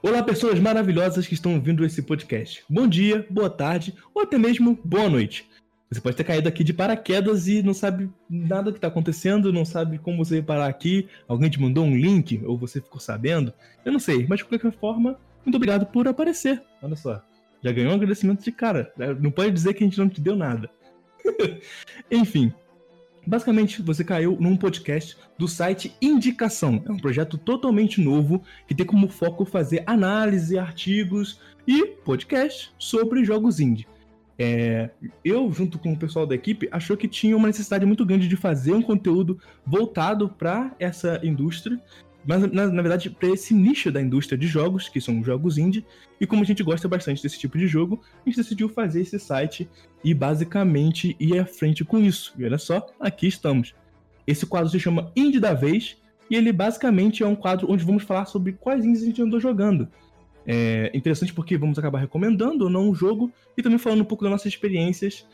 Olá, pessoas maravilhosas que estão ouvindo esse podcast. Bom dia, boa tarde ou até mesmo boa noite. Você pode ter caído aqui de paraquedas e não sabe nada que está acontecendo, não sabe como você parar aqui, alguém te mandou um link ou você ficou sabendo. Eu não sei, mas de qualquer forma, muito obrigado por aparecer. Olha só, já ganhou um agradecimento de cara. Não pode dizer que a gente não te deu nada. Enfim, Basicamente, você caiu num podcast do site Indicação. É um projeto totalmente novo que tem como foco fazer análise, artigos e podcast sobre jogos indie. É, eu, junto com o pessoal da equipe, achou que tinha uma necessidade muito grande de fazer um conteúdo voltado para essa indústria mas na, na verdade para esse nicho da indústria de jogos, que são jogos indie, e como a gente gosta bastante desse tipo de jogo, a gente decidiu fazer esse site e basicamente ir à frente com isso. E olha só, aqui estamos. Esse quadro se chama Indie da Vez, e ele basicamente é um quadro onde vamos falar sobre quais indies a gente andou jogando. É interessante porque vamos acabar recomendando ou não um jogo e também falando um pouco das nossas experiências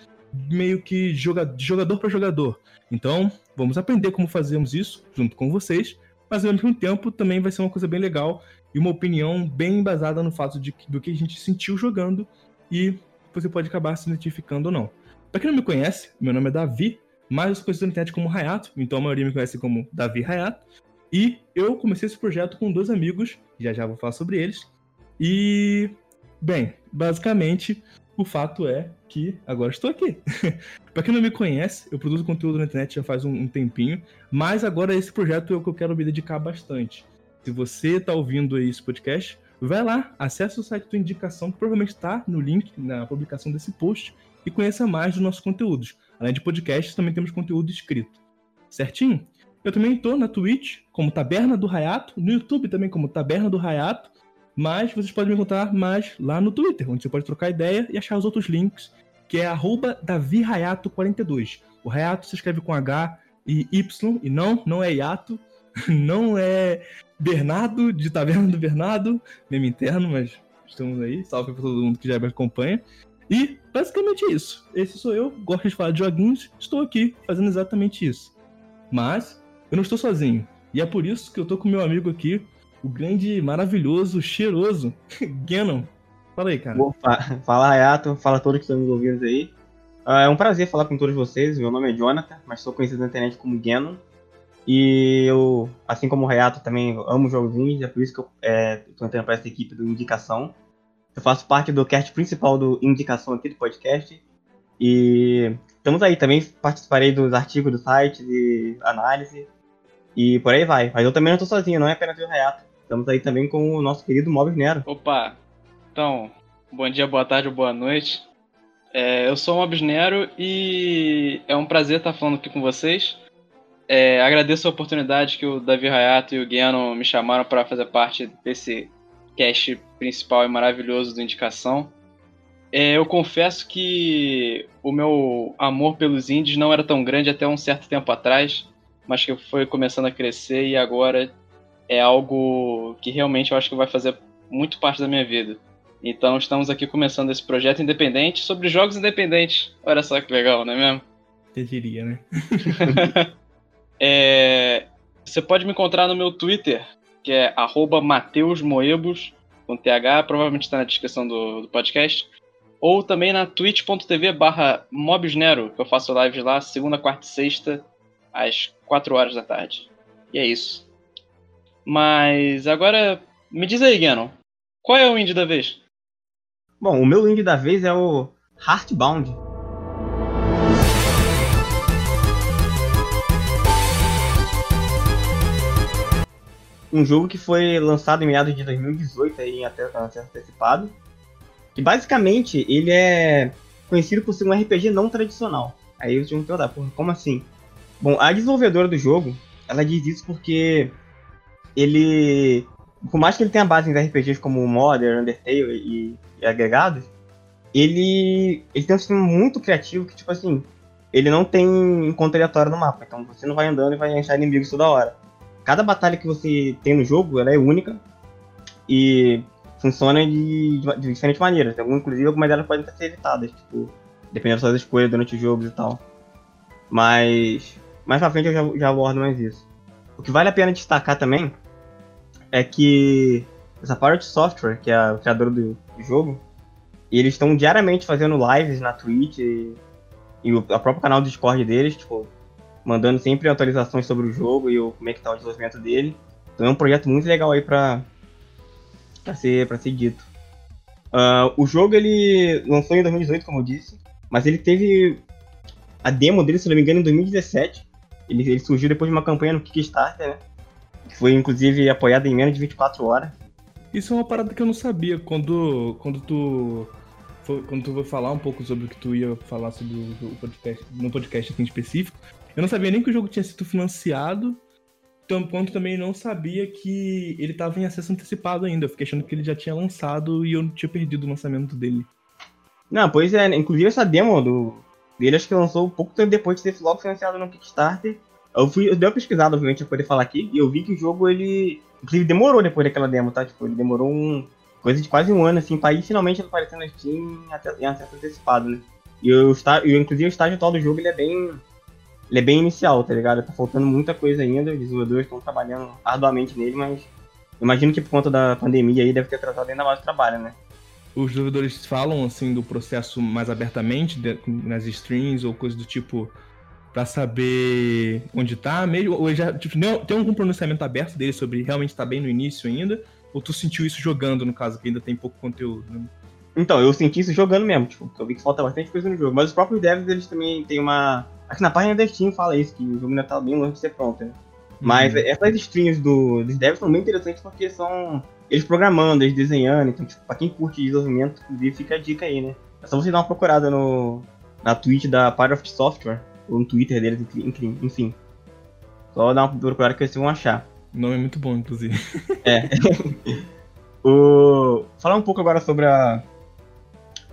meio que de jogador para jogador. Então, vamos aprender como fazemos isso junto com vocês mas ao mesmo tempo também vai ser uma coisa bem legal e uma opinião bem embasada no fato de, do que a gente sentiu jogando e você pode acabar se identificando ou não. Pra quem não me conhece, meu nome é Davi, mas eu conhecido na internet como Hayato, então a maioria me conhece como Davi Hayato. E eu comecei esse projeto com dois amigos, já já vou falar sobre eles. E, bem, basicamente, o fato é que agora estou aqui. para quem não me conhece, eu produzo conteúdo na internet já faz um, um, tempinho, mas agora esse projeto é o que eu quero me dedicar bastante. Se você está ouvindo aí esse podcast, vai lá, acesse o site do Indicação, que provavelmente está no link na publicação desse post, e conheça mais dos nossos conteúdos. Além de podcasts, também temos conteúdo escrito. Certinho? Eu também estou na Twitch como Taberna do Rayato, no YouTube também como Taberna do Rayato, mas vocês podem me encontrar mais lá no Twitter, onde você pode trocar ideia e achar os outros links, que é DaviRayato42. O Rayato se escreve com H e Y, e não, não é Yato, não é Bernardo, de Taverna do Bernardo, meme interno, mas estamos aí. Salve para todo mundo que já me acompanha. E basicamente isso. Esse sou eu, gosto de falar de joguinhos, estou aqui fazendo exatamente isso. Mas eu não estou sozinho. E é por isso que eu tô com meu amigo aqui, o grande, maravilhoso, cheiroso Ganon. Fala aí, cara. Opa, fala Hayato, fala todos que estão nos ouvindo aí. Uh, é um prazer falar com todos vocês. Meu nome é Jonathan, mas sou conhecido na internet como Ganon. E eu, assim como o Hayato, também amo jogos indies, é por isso que eu é, entrando para essa equipe do Indicação. Eu faço parte do cast principal do Indicação aqui do podcast. E estamos aí, também participarei dos artigos do site, de análise. E por aí vai. Mas eu também não estou sozinho, não é apenas o Hayato. Estamos aí também com o nosso querido Mob Nero. Opa! Então, bom dia, boa tarde boa noite. É, eu sou o Mob Nero e é um prazer estar falando aqui com vocês. É, agradeço a oportunidade que o Davi Hayato e o Guiano me chamaram para fazer parte desse cast principal e maravilhoso do Indicação. É, eu confesso que o meu amor pelos indies não era tão grande até um certo tempo atrás, mas que foi começando a crescer e agora é algo que realmente eu acho que vai fazer muito parte da minha vida. Então estamos aqui começando esse projeto independente sobre jogos independentes. Olha só que legal, não é mesmo? Eu diria, né? é, você pode me encontrar no meu Twitter, que é mateusmoebos, com TH, provavelmente está na descrição do, do, podcast. Ou também na twitch.tv barra mobsnero, que eu faço lives lá segunda, quarta e sexta, às 4 horas da tarde. E é isso. Mas agora, me diz aí, Ganon, qual é o indie da vez? Bom, o meu indie da vez é o Heartbound. Um jogo que foi lançado em meados de 2018 aí, em até antecipado. Que basicamente ele é conhecido por ser um RPG não tradicional. Aí eu tinha que perguntar, porra, como assim? Bom, a desenvolvedora do jogo, ela diz isso porque ele. Por mais que ele tenha base em RPGs como Modern, Undertale e, e agregados, ele, ele tem um sistema muito criativo que, tipo assim, ele não tem encontro aleatório no mapa. Então você não vai andando e vai achar inimigos toda hora. Cada batalha que você tem no jogo, ela é única e funciona de, de diferentes maneiras. Algum, inclusive, algumas delas podem ser evitadas, tipo, dependendo das suas escolhas durante os jogos e tal. Mas mais pra frente eu já, já abordo mais isso. O que vale a pena destacar também é que essa Pirate Software, que é o criador do, jogo, eles estão diariamente fazendo lives na Twitch e, e o a próprio canal do Discord deles, tipo, mandando sempre atualizações sobre o jogo e o, como é que tá o desenvolvimento dele. Então é um projeto muito legal aí pra, pra, ser, pra ser dito. Uh, o jogo ele lançou em 2018, como eu disse, mas ele teve a demo dele, se não me engano, em 2017. Ele, ele surgiu depois de uma campanha no Kickstarter, né? Que foi inclusive apoiada em menos de 24 horas. Isso é uma parada que eu não sabia. Quando, quando tu. Quando tu vai falar um pouco sobre o que tu ia falar sobre o podcast, no podcast aqui em específico, eu não sabia nem que o jogo tinha sido financiado, quanto também não sabia que ele estava em acesso antecipado ainda. Eu fiquei achando que ele já tinha lançado e eu tinha perdido o lançamento dele. Não, pois é, né? inclusive essa demo do, dele acho que lançou um pouco tempo depois de ter logo financiado no Kickstarter. Eu fui, eu dei uma pesquisada, obviamente, pra poder falar aqui, e eu vi que o jogo, ele. Inclusive, demorou depois daquela demo, tá? Tipo, ele demorou um. coisa de quase um ano, assim, pra ir finalmente aparecer na Steam em, acesso antecipado, né? E eu, eu, inclusive, o estágio atual do jogo, ele é bem ele é bem inicial, tá ligado? Tá faltando muita coisa ainda, os desenvolvedores estão trabalhando arduamente nele, mas imagino que por conta da pandemia aí deve ter tratado ainda mais o trabalho, né? Os desenvolvedores falam, assim, do processo mais abertamente, de, nas streams ou coisa do tipo, para saber onde tá, mesmo, ou já, tipo, tem algum pronunciamento aberto dele sobre realmente tá bem no início ainda, ou tu sentiu isso jogando, no caso, que ainda tem pouco conteúdo, né? Então, eu senti isso jogando mesmo, tipo, eu vi que falta bastante coisa no jogo, mas os próprios devs, eles também têm uma Acho que na página da Steam fala isso, que o jogo ainda tá bem longe de ser pronto, né? Mas uhum. essas streams do, dos devs são bem interessantes porque são eles programando, eles desenhando, então, tipo, pra quem curte desenvolvimento, inclusive, fica a dica aí, né? É só você dar uma procurada no, na Twitch da Pirate Software, ou no Twitter deles, enfim. Só dar uma procurada que vocês vão achar. O nome é muito bom, inclusive. É. o... Falar um pouco agora sobre a...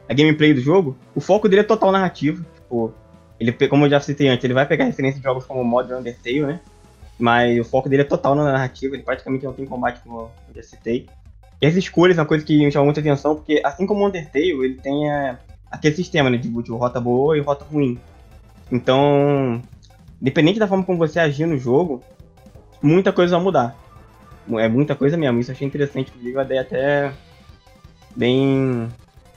a gameplay do jogo. O foco dele é total narrativo. Tipo, ele, como eu já citei antes, ele vai pegar referência de jogos como Modern Undertale, né? Mas o foco dele é total na narrativa, ele praticamente não tem combate, como eu já citei. E as escolhas é uma coisa que me chamou muita atenção, porque assim como o Undertale, ele tem é, aquele sistema, né, de, de rota boa e rota ruim. Então, independente da forma como você agir no jogo, muita coisa vai mudar. É muita coisa mesmo, isso eu achei interessante, inclusive a ideia até bem...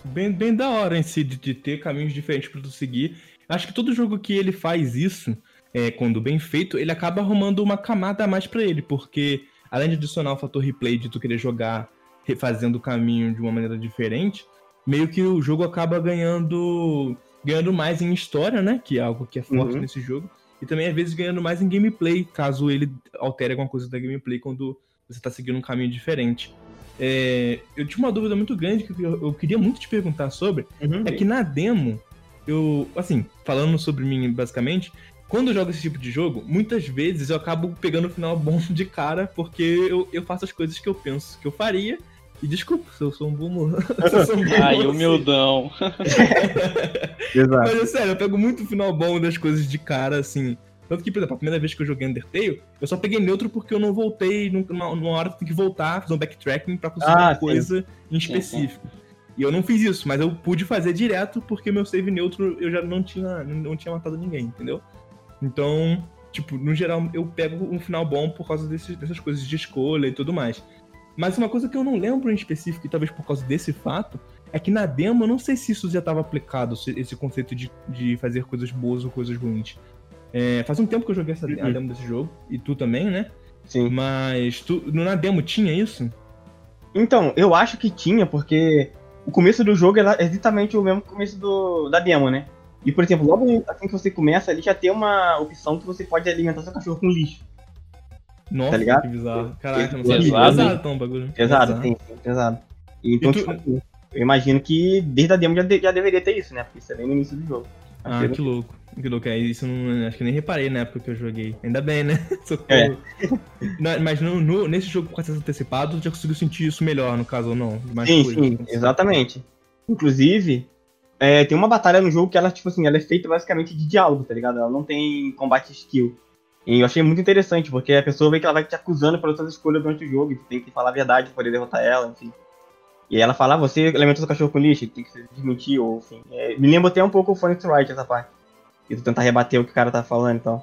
Bem, bem da hora em si, de, de ter caminhos diferentes para tu seguir Acho que todo jogo que ele faz isso, é, quando bem feito, ele acaba arrumando uma camada a mais para ele, porque além de adicionar o fator replay de tu querer jogar refazendo o caminho de uma maneira diferente, meio que o jogo acaba ganhando ganhando mais em história, né? Que é algo que é forte uhum. nesse jogo. E também, às vezes, ganhando mais em gameplay, caso ele altere alguma coisa da gameplay quando você tá seguindo um caminho diferente. É, eu tinha uma dúvida muito grande que eu, eu queria muito te perguntar sobre. Uhum. É que na demo, eu, assim, falando sobre mim basicamente, quando eu jogo esse tipo de jogo, muitas vezes eu acabo pegando o final bom de cara, porque eu, eu faço as coisas que eu penso que eu faria. E desculpa se eu sou um boomer. um Ai, humildão. Mas é sério, eu pego muito o final bom das coisas de cara, assim. Tanto que, por exemplo, a primeira vez que eu joguei Undertale, eu só peguei neutro porque eu não voltei numa, numa hora que tem que voltar, fazer um backtracking pra conseguir ah, uma coisa em específico. Sim, sim. E eu não fiz isso, mas eu pude fazer direto porque meu save neutro eu já não tinha, não tinha matado ninguém, entendeu? Então, tipo, no geral eu pego um final bom por causa desse, dessas coisas de escolha e tudo mais. Mas uma coisa que eu não lembro em específico, e talvez por causa desse fato, é que na demo eu não sei se isso já estava aplicado, esse conceito de, de fazer coisas boas ou coisas ruins. É, faz um tempo que eu joguei essa uhum. demo desse jogo, e tu também, né? Sim. Mas tu, na demo tinha isso? Então, eu acho que tinha, porque o começo do jogo é exatamente o mesmo começo do, da demo, né? E, por exemplo, logo assim que você começa ali, já tem uma opção que você pode alimentar seu cachorro com lixo. Nossa, tá ligado? que bizarro. Caraca, não sei. Pesado, então, bagulho. Pesado, sim, sim, pesado. Então, tu... tipo, eu imagino que desde a demo já, de, já deveria ter isso, né? Porque isso é bem no início do jogo. Ah, que louco. Que louco. É, isso não, acho que nem reparei na época que eu joguei. Ainda bem, né? É. mas no, no, nesse jogo com acesso antecipado, já conseguiu sentir isso melhor, no caso, ou não? Mais sim, coisa, sim, exatamente. Inclusive, é, tem uma batalha no jogo que ela, tipo assim, ela é feita basicamente de diálogo, tá ligado? Ela não tem combate skill. E eu achei muito interessante, porque a pessoa vê que ela vai te acusando pelas suas escolhas durante o jogo, e tu tem que falar a verdade pra poder derrotar ela, enfim. E ela fala, ah, você alimentou seu cachorro com lixo, tem que se desmentir, ou enfim. É, me lembra até um pouco o Phoenix Wright essa parte. E tu tentar rebater o que o cara tá falando e então.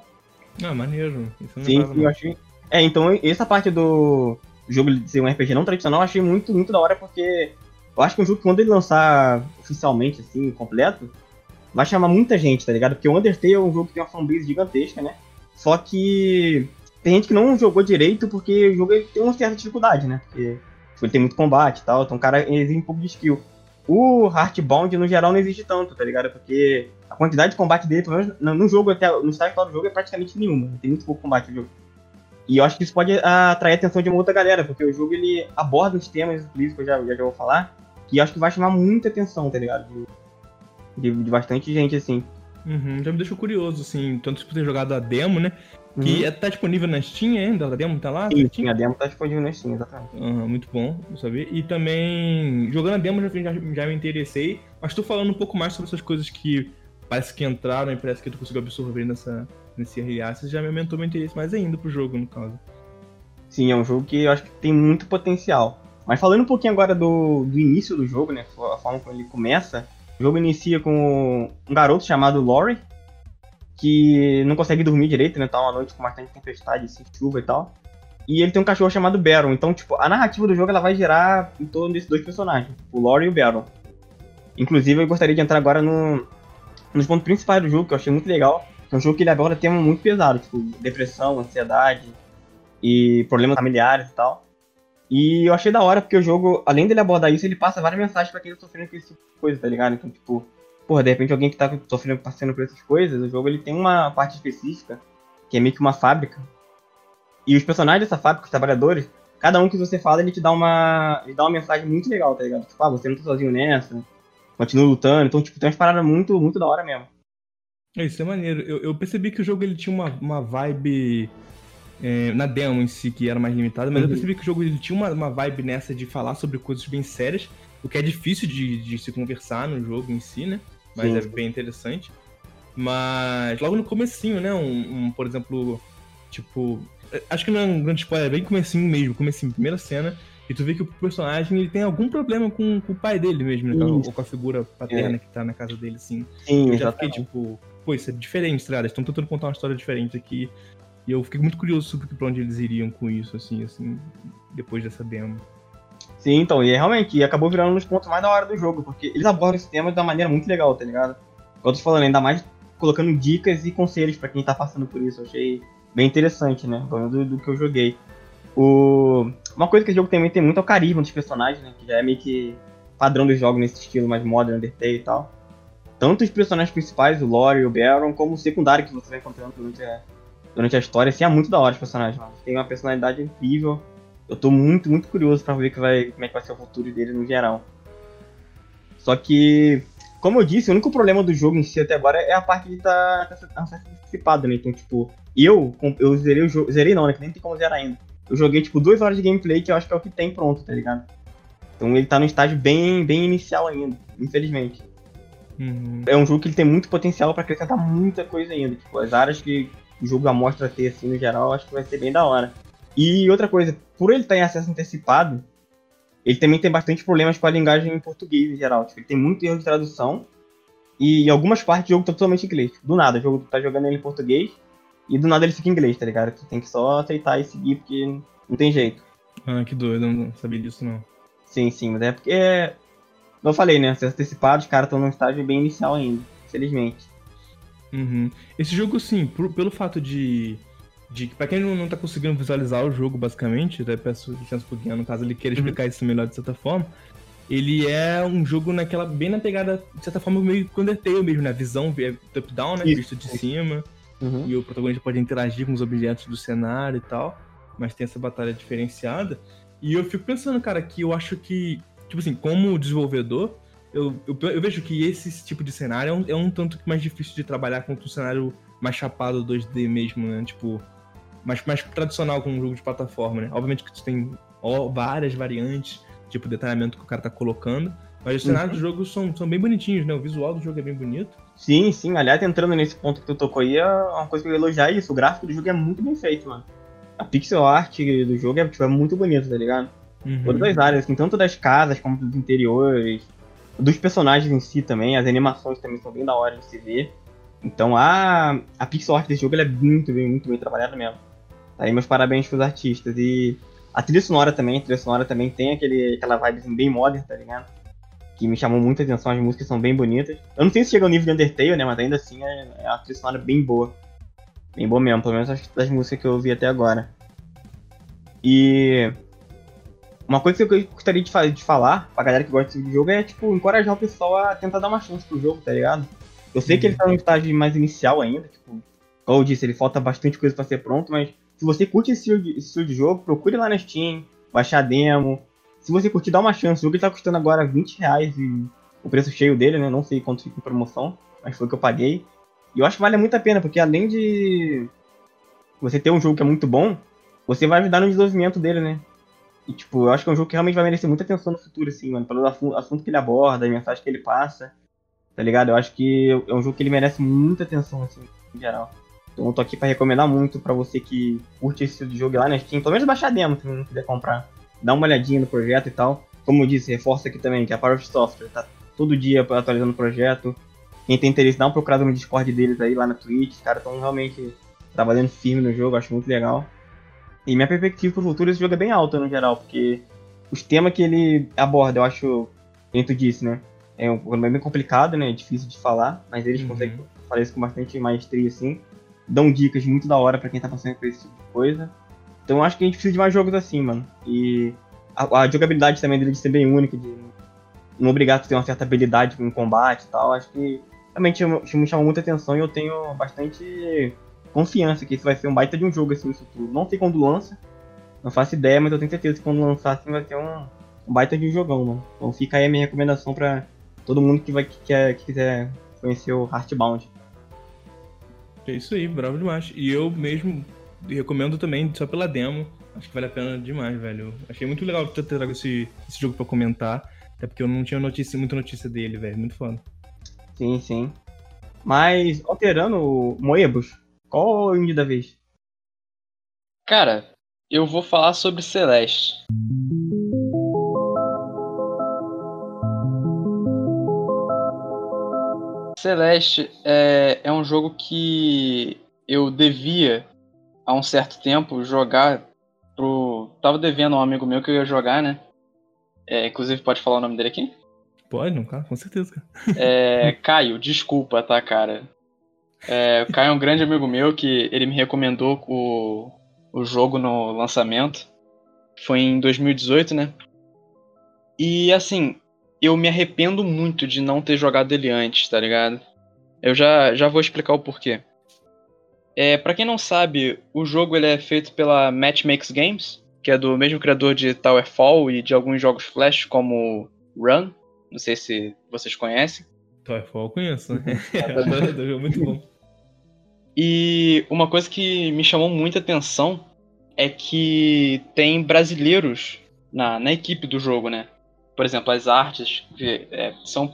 tal. Ah, maneiro. Isso não Sim, eu achei. É, então essa parte do jogo de ser um RPG não tradicional, eu achei muito, muito da hora, porque eu acho que um jogo quando ele lançar oficialmente, assim, completo, vai chamar muita gente, tá ligado? Porque o Undertale é um jogo que tem uma fanbase gigantesca, né? Só que tem gente que não jogou direito porque o jogo tem uma certa dificuldade, né? Porque tipo, ele tem muito combate e tal, então o cara exige um pouco de skill. O Heartbound, no geral, não existe tanto, tá ligado? Porque a quantidade de combate dele, pelo menos no jogo, até no estágio atual do jogo, é praticamente nenhuma. Tem muito pouco combate no jogo. E eu acho que isso pode atrair a atenção de uma outra galera, porque o jogo ele aborda os temas que eu já, já, já vou falar, que eu acho que vai chamar muita atenção, tá ligado? De, de, de bastante gente, assim. Uhum, já me deixou curioso, assim, tanto por ter jogado a demo, né? Que uhum. é, tá disponível na Steam ainda? A demo tá lá? Sim, sim, a demo tá disponível na Steam, exatamente. Uhum, muito bom, saber. E também, jogando a demo, já, já, já, me interessei. Mas tô falando um pouco mais sobre essas coisas que parece que entraram e parece que tu conseguiu absorver nessa, nesse RA. Você já me aumentou meu interesse mais ainda pro jogo, no caso. Sim, é um jogo que eu acho que tem muito potencial. Mas falando um pouquinho agora do, do início do jogo, né? A forma como ele começa. O jogo inicia com um garoto chamado Lori, que não consegue dormir direito, né? Tá uma noite com bastante tempestade, assim, chuva e tal. E ele tem um cachorro chamado Baron. Então, tipo, a narrativa do jogo ela vai girar em torno desses dois personagens, o Lore e o Baron. Inclusive, eu gostaria de entrar agora no, nos pontos principais do jogo, que eu achei muito legal. É um jogo que ele aborda temas muito pesados, tipo depressão, ansiedade e problemas familiares e tal. E eu achei da hora, porque o jogo, além dele abordar isso, ele passa várias mensagens para quem tá sofrendo com esse tipo de coisa, tá ligado? Então, tipo, porra, de repente alguém que tá sofrendo, passando por essas coisas, o jogo ele tem uma parte específica, que é meio que uma fábrica. E os personagens dessa fábrica, os trabalhadores, cada um que você fala, ele te dá uma. Ele dá uma mensagem muito legal, tá ligado? Tipo, ah, você não tá sozinho nessa, continua lutando. Então, tipo, tem umas paradas muito, muito da hora mesmo. É, isso é maneiro. Eu, eu percebi que o jogo ele tinha uma, uma vibe. É, na demo em si, que era mais limitada, mas uhum. eu percebi que o jogo tinha uma, uma vibe nessa de falar sobre coisas bem sérias, o que é difícil de, de se conversar no jogo em si, né? mas Sim. é bem interessante. Mas logo no comecinho, né? Um, um, por exemplo, tipo. Acho que não é um grande spoiler, é bem comecinho mesmo, comecinho, primeira cena. E tu vê que o personagem ele tem algum problema com, com o pai dele mesmo, né? Ou com a figura paterna é. que tá na casa dele, assim. Sim, eu já fiquei tipo, pô, isso é diferente, tá ligado? Estão tentando contar uma história diferente aqui. E eu fiquei muito curioso sobre pra onde eles iriam com isso, assim, assim, depois dessa demo. Sim, então, e é realmente, acabou virando um dos pontos mais da hora do jogo, porque eles abordam esse tema de uma maneira muito legal, tá ligado? Como eu tô falando, ainda mais colocando dicas e conselhos para quem tá passando por isso. Eu achei bem interessante, né? Do, do que eu joguei. O... Uma coisa que o jogo também tem muito é o carisma dos personagens, né? Que já é meio que padrão dos jogos nesse estilo mais modern, Undertale e tal. Tanto os personagens principais, o Lore e o Baron, como o secundário que você vai encontrando durante a, durante a história, assim, é muito da hora os personagens. Tem uma personalidade incrível eu tô muito, muito curioso para ver que vai, como é que vai ser o futuro dele no geral. Só que, como eu disse, o único problema do jogo em si até agora é a parte de estar tá, tá, tá antecipado, né? Então, tipo, eu, eu zerei o jogo. Zerei não, né? Que nem tem como zerar ainda. Eu joguei, tipo, duas horas de gameplay que eu acho que é o que tem pronto, tá ligado? Então ele tá no estágio bem, bem inicial ainda, infelizmente. Uhum. É um jogo que ele tem muito potencial para acrescentar muita coisa ainda. Tipo, as áreas que o jogo amostra ter, assim, no geral, acho que vai ser bem da hora. E outra coisa, por ele estar em acesso antecipado, ele também tem bastante problemas com a linguagem em português em geral. Tipo, ele tem muito erro de tradução e em algumas partes o jogo tá totalmente em inglês. Do nada, o jogo tá jogando ele em português e do nada ele fica em inglês, tá ligado? Tu tem que só aceitar e seguir porque não tem jeito. Ah, que doido, eu não sabia disso não. Sim, sim, mas é porque. Como eu falei, né? Acesso antecipado, os caras estão num estágio bem inicial ainda, infelizmente. Uhum. Esse jogo, sim, por, pelo fato de de que, pra quem não, não tá conseguindo visualizar o jogo, basicamente, até peço licença pro Guian, no caso ele queira uhum. explicar uhum. isso melhor de certa forma. Ele é um jogo naquela, bem na pegada, de certa forma, meio que Undertale mesmo, né? Visão é top-down, né? Vista de cima. Uhum. E o protagonista pode interagir com os objetos do cenário e tal. Mas tem essa batalha diferenciada. E eu fico pensando, cara, que eu acho que, tipo assim, como desenvolvedor, eu, eu, eu vejo que esse tipo de cenário é um, é um tanto mais difícil de trabalhar quanto um cenário mais chapado 2D mesmo, né? Tipo, mais, mais tradicional como um jogo de plataforma, né? Obviamente que tu tem ó, várias variantes, tipo detalhamento que o cara tá colocando, mas os cenários uhum. do jogo são, são bem bonitinhos, né? O visual do jogo é bem bonito. Sim, sim. Aliás, entrando nesse ponto que tu tocou aí, é uma coisa que eu ia elogiar isso. O gráfico do jogo é muito bem feito, mano. A pixel art do jogo é, tipo, é muito bonito, tá ligado? Uhum. Todas as áreas, assim, tanto das casas como dos interiores, dos personagens em si também, as animações também são bem da hora de se ver. Então a, a pixel art desse jogo é muito bem, muito bem trabalhada mesmo. Aí meus parabéns pros artistas. E A trilha sonora também, a trilha sonora também tem aquele, aquela vibe bem modern, tá ligado? Que me chamou muita atenção, as músicas são bem bonitas. Eu não sei se chega ao nível de Undertale, né? Mas ainda assim é, é uma trilha sonora bem boa. Bem boa mesmo, pelo menos das músicas que eu ouvi até agora. E uma coisa que eu gostaria de, de falar pra galera que gosta de jogo é, tipo, encorajar o pessoal a tentar dar uma chance pro jogo, tá ligado? Eu sei que ele tá no estágio mais inicial ainda, tipo, como eu disse, ele falta bastante coisa pra ser pronto, mas se você curte esse estilo, de, esse estilo de jogo, procure lá na Steam, baixar a demo. Se você curtir, dá uma chance. O jogo tá custando agora 20 reais e o preço cheio dele, né? Não sei quanto fica em promoção, mas foi o que eu paguei. E eu acho que vale muito a pena, porque além de você ter um jogo que é muito bom, você vai ajudar no desenvolvimento dele, né? E, tipo, eu acho que é um jogo que realmente vai merecer muita atenção no futuro, assim, mano. Pelo assunto que ele aborda, a mensagem que ele passa, tá ligado? Eu acho que é um jogo que ele merece muita atenção, assim, em geral. Então eu tô aqui pra recomendar muito pra você que curte esse jogo lá na Steam. Pelo menos baixar demo, se não quiser comprar. Dá uma olhadinha no projeto e tal. Como eu disse, reforça aqui também que a Power of Software tá todo dia atualizando o projeto. Quem tem interesse, dá uma procurada no Discord deles aí, lá na Twitch. Os caras estão realmente trabalhando firme no jogo, acho muito legal. E minha perspectiva pro futuro, esse jogo é bem alta no geral, porque os temas que ele aborda, eu acho, tu disse, né? É um problema bem complicado, né? É difícil de falar, mas eles uhum. conseguem falar isso com bastante maestria, assim. Dão dicas muito da hora para quem tá passando por esse tipo de coisa. Então eu acho que a gente precisa de mais jogos assim, mano. E a, a jogabilidade também dele de ser bem única, de não obrigar a ter uma certa habilidade em combate e tal. Acho que realmente me chamou muita atenção e eu tenho bastante confiança que isso vai ser um baita de um jogo assim no futuro. Não sei quando lança, não faço ideia, mas eu tenho certeza que quando lançar assim vai ser um, um baita de um jogão, mano. Então fica aí a minha recomendação pra todo mundo que, vai, que, quer, que quiser conhecer o Heartbound. É isso aí, bravo demais. E eu mesmo recomendo também só pela demo. Acho que vale a pena demais, velho. Achei muito legal ter trago esse, esse jogo pra comentar. Até porque eu não tinha notícia, muita notícia dele, velho. Muito foda. Sim, sim. Mas, alterando o Moebus, qual o indie da vez? Cara, eu vou falar sobre Celeste. Celeste é, é um jogo que eu devia há um certo tempo jogar pro. Tava devendo a um amigo meu que eu ia jogar, né? É, inclusive, pode falar o nome dele aqui? Pode, não, cara, com certeza. É, Caio, desculpa, tá, cara? É, o Caio é um grande amigo meu que ele me recomendou o, o jogo no lançamento. Foi em 2018, né? E assim, eu me arrependo muito de não ter jogado ele antes, tá ligado? Eu já, já vou explicar o porquê. É, para quem não sabe, o jogo ele é feito pela Matchmakes Games, que é do mesmo criador de Towerfall e de alguns jogos Flash como Run. Não sei se vocês conhecem. Towerfall eu conheço, né? é muito bom. E uma coisa que me chamou muita atenção é que tem brasileiros na, na equipe do jogo, né? Por exemplo, as artes que é, são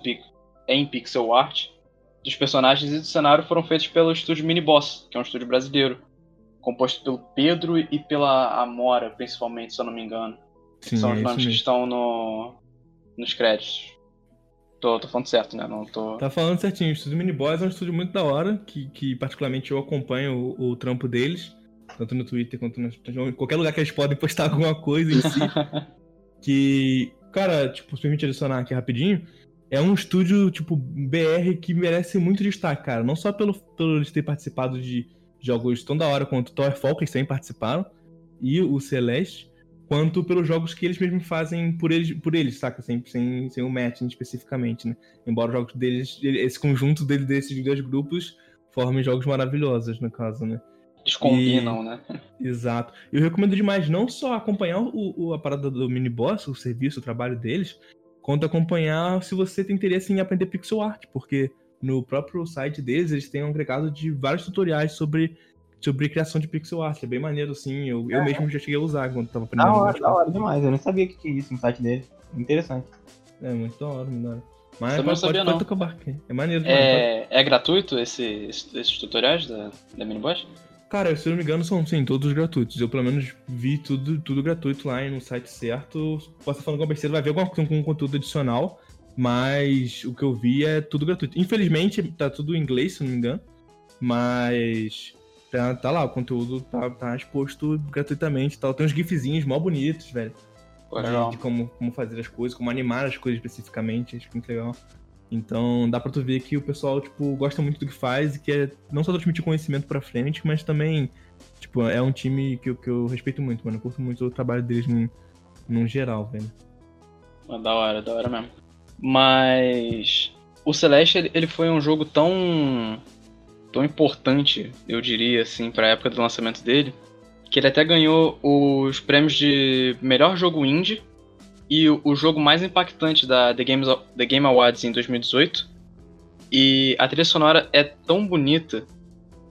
é em pixel art dos personagens e do cenário foram feitos pelo estúdio Mini Boss, que é um estúdio brasileiro, composto pelo Pedro e pela Amora, principalmente, se eu não me engano. Sim, são os é nomes que estão no, nos créditos. Tô, tô falando certo, né? Não tô... Tá falando certinho. O estúdio Mini Boss é um estúdio muito da hora, que, que particularmente eu acompanho o, o trampo deles, tanto no Twitter quanto no, em qualquer lugar que eles podem postar alguma coisa em si. que, cara, tipo, se permite adicionar aqui rapidinho, é um estúdio, tipo, BR que merece muito destaque, cara. Não só pelo, pelo eles ter participado de jogos tão da hora quanto Towerfall, que eles também participaram, e o Celeste, quanto pelos jogos que eles mesmos fazem por eles, por eles saca? Sem, sem, sem o matching especificamente, né? Embora os jogos deles, esse conjunto dele, desses dois grupos, formem jogos maravilhosos, no caso, né? Eles combinam, e... né? Exato. Eu recomendo demais não só acompanhar o, o, a parada do mini boss, o serviço, o trabalho deles, quanto acompanhar se você tem interesse em aprender pixel art, porque no próprio site deles eles têm um agregado de vários tutoriais sobre sobre criação de pixel art. É bem maneiro, assim. Eu, é. eu mesmo já cheguei a usar quando tava aprendendo. Da hora, da hora demais. Eu não sabia que tinha isso no site dele. Interessante. É, muito da hora, muito da hora. Mas Também pode, sabia, pode, tocar É maneiro demais. É, é gratuito esse, esses tutoriais da, da Miniboss? Cara, se eu não me engano, são sim, todos gratuitos. Eu pelo menos vi tudo, tudo gratuito lá no site certo. Posso falando com a besteira, vai ver alguma coisa com conteúdo adicional. Mas o que eu vi é tudo gratuito. Infelizmente, tá tudo em inglês, se não me engano. Mas Tá, tá lá, o conteúdo tá, tá exposto gratuitamente tal. Tem uns gifzinhos mó bonitos, velho. Pô, de, de como, como fazer as coisas, como animar as coisas especificamente, acho muito legal. Então dá pra tu ver que o pessoal, tipo, gosta muito do que faz e quer não só transmitir conhecimento pra frente, mas também, tipo, é um time que, eu- que eu respeito muito, mano. Eu curto muito o trabalho deles num, num geral, velho. Da hora, da hora mesmo. Mas o Celeste, ele, ele foi um jogo tão tão importante, eu diria assim, para a época do lançamento dele, que ele até ganhou os prêmios de melhor jogo indie e o, o jogo mais impactante da The, Games, The Game Awards em 2018. E a trilha sonora é tão bonita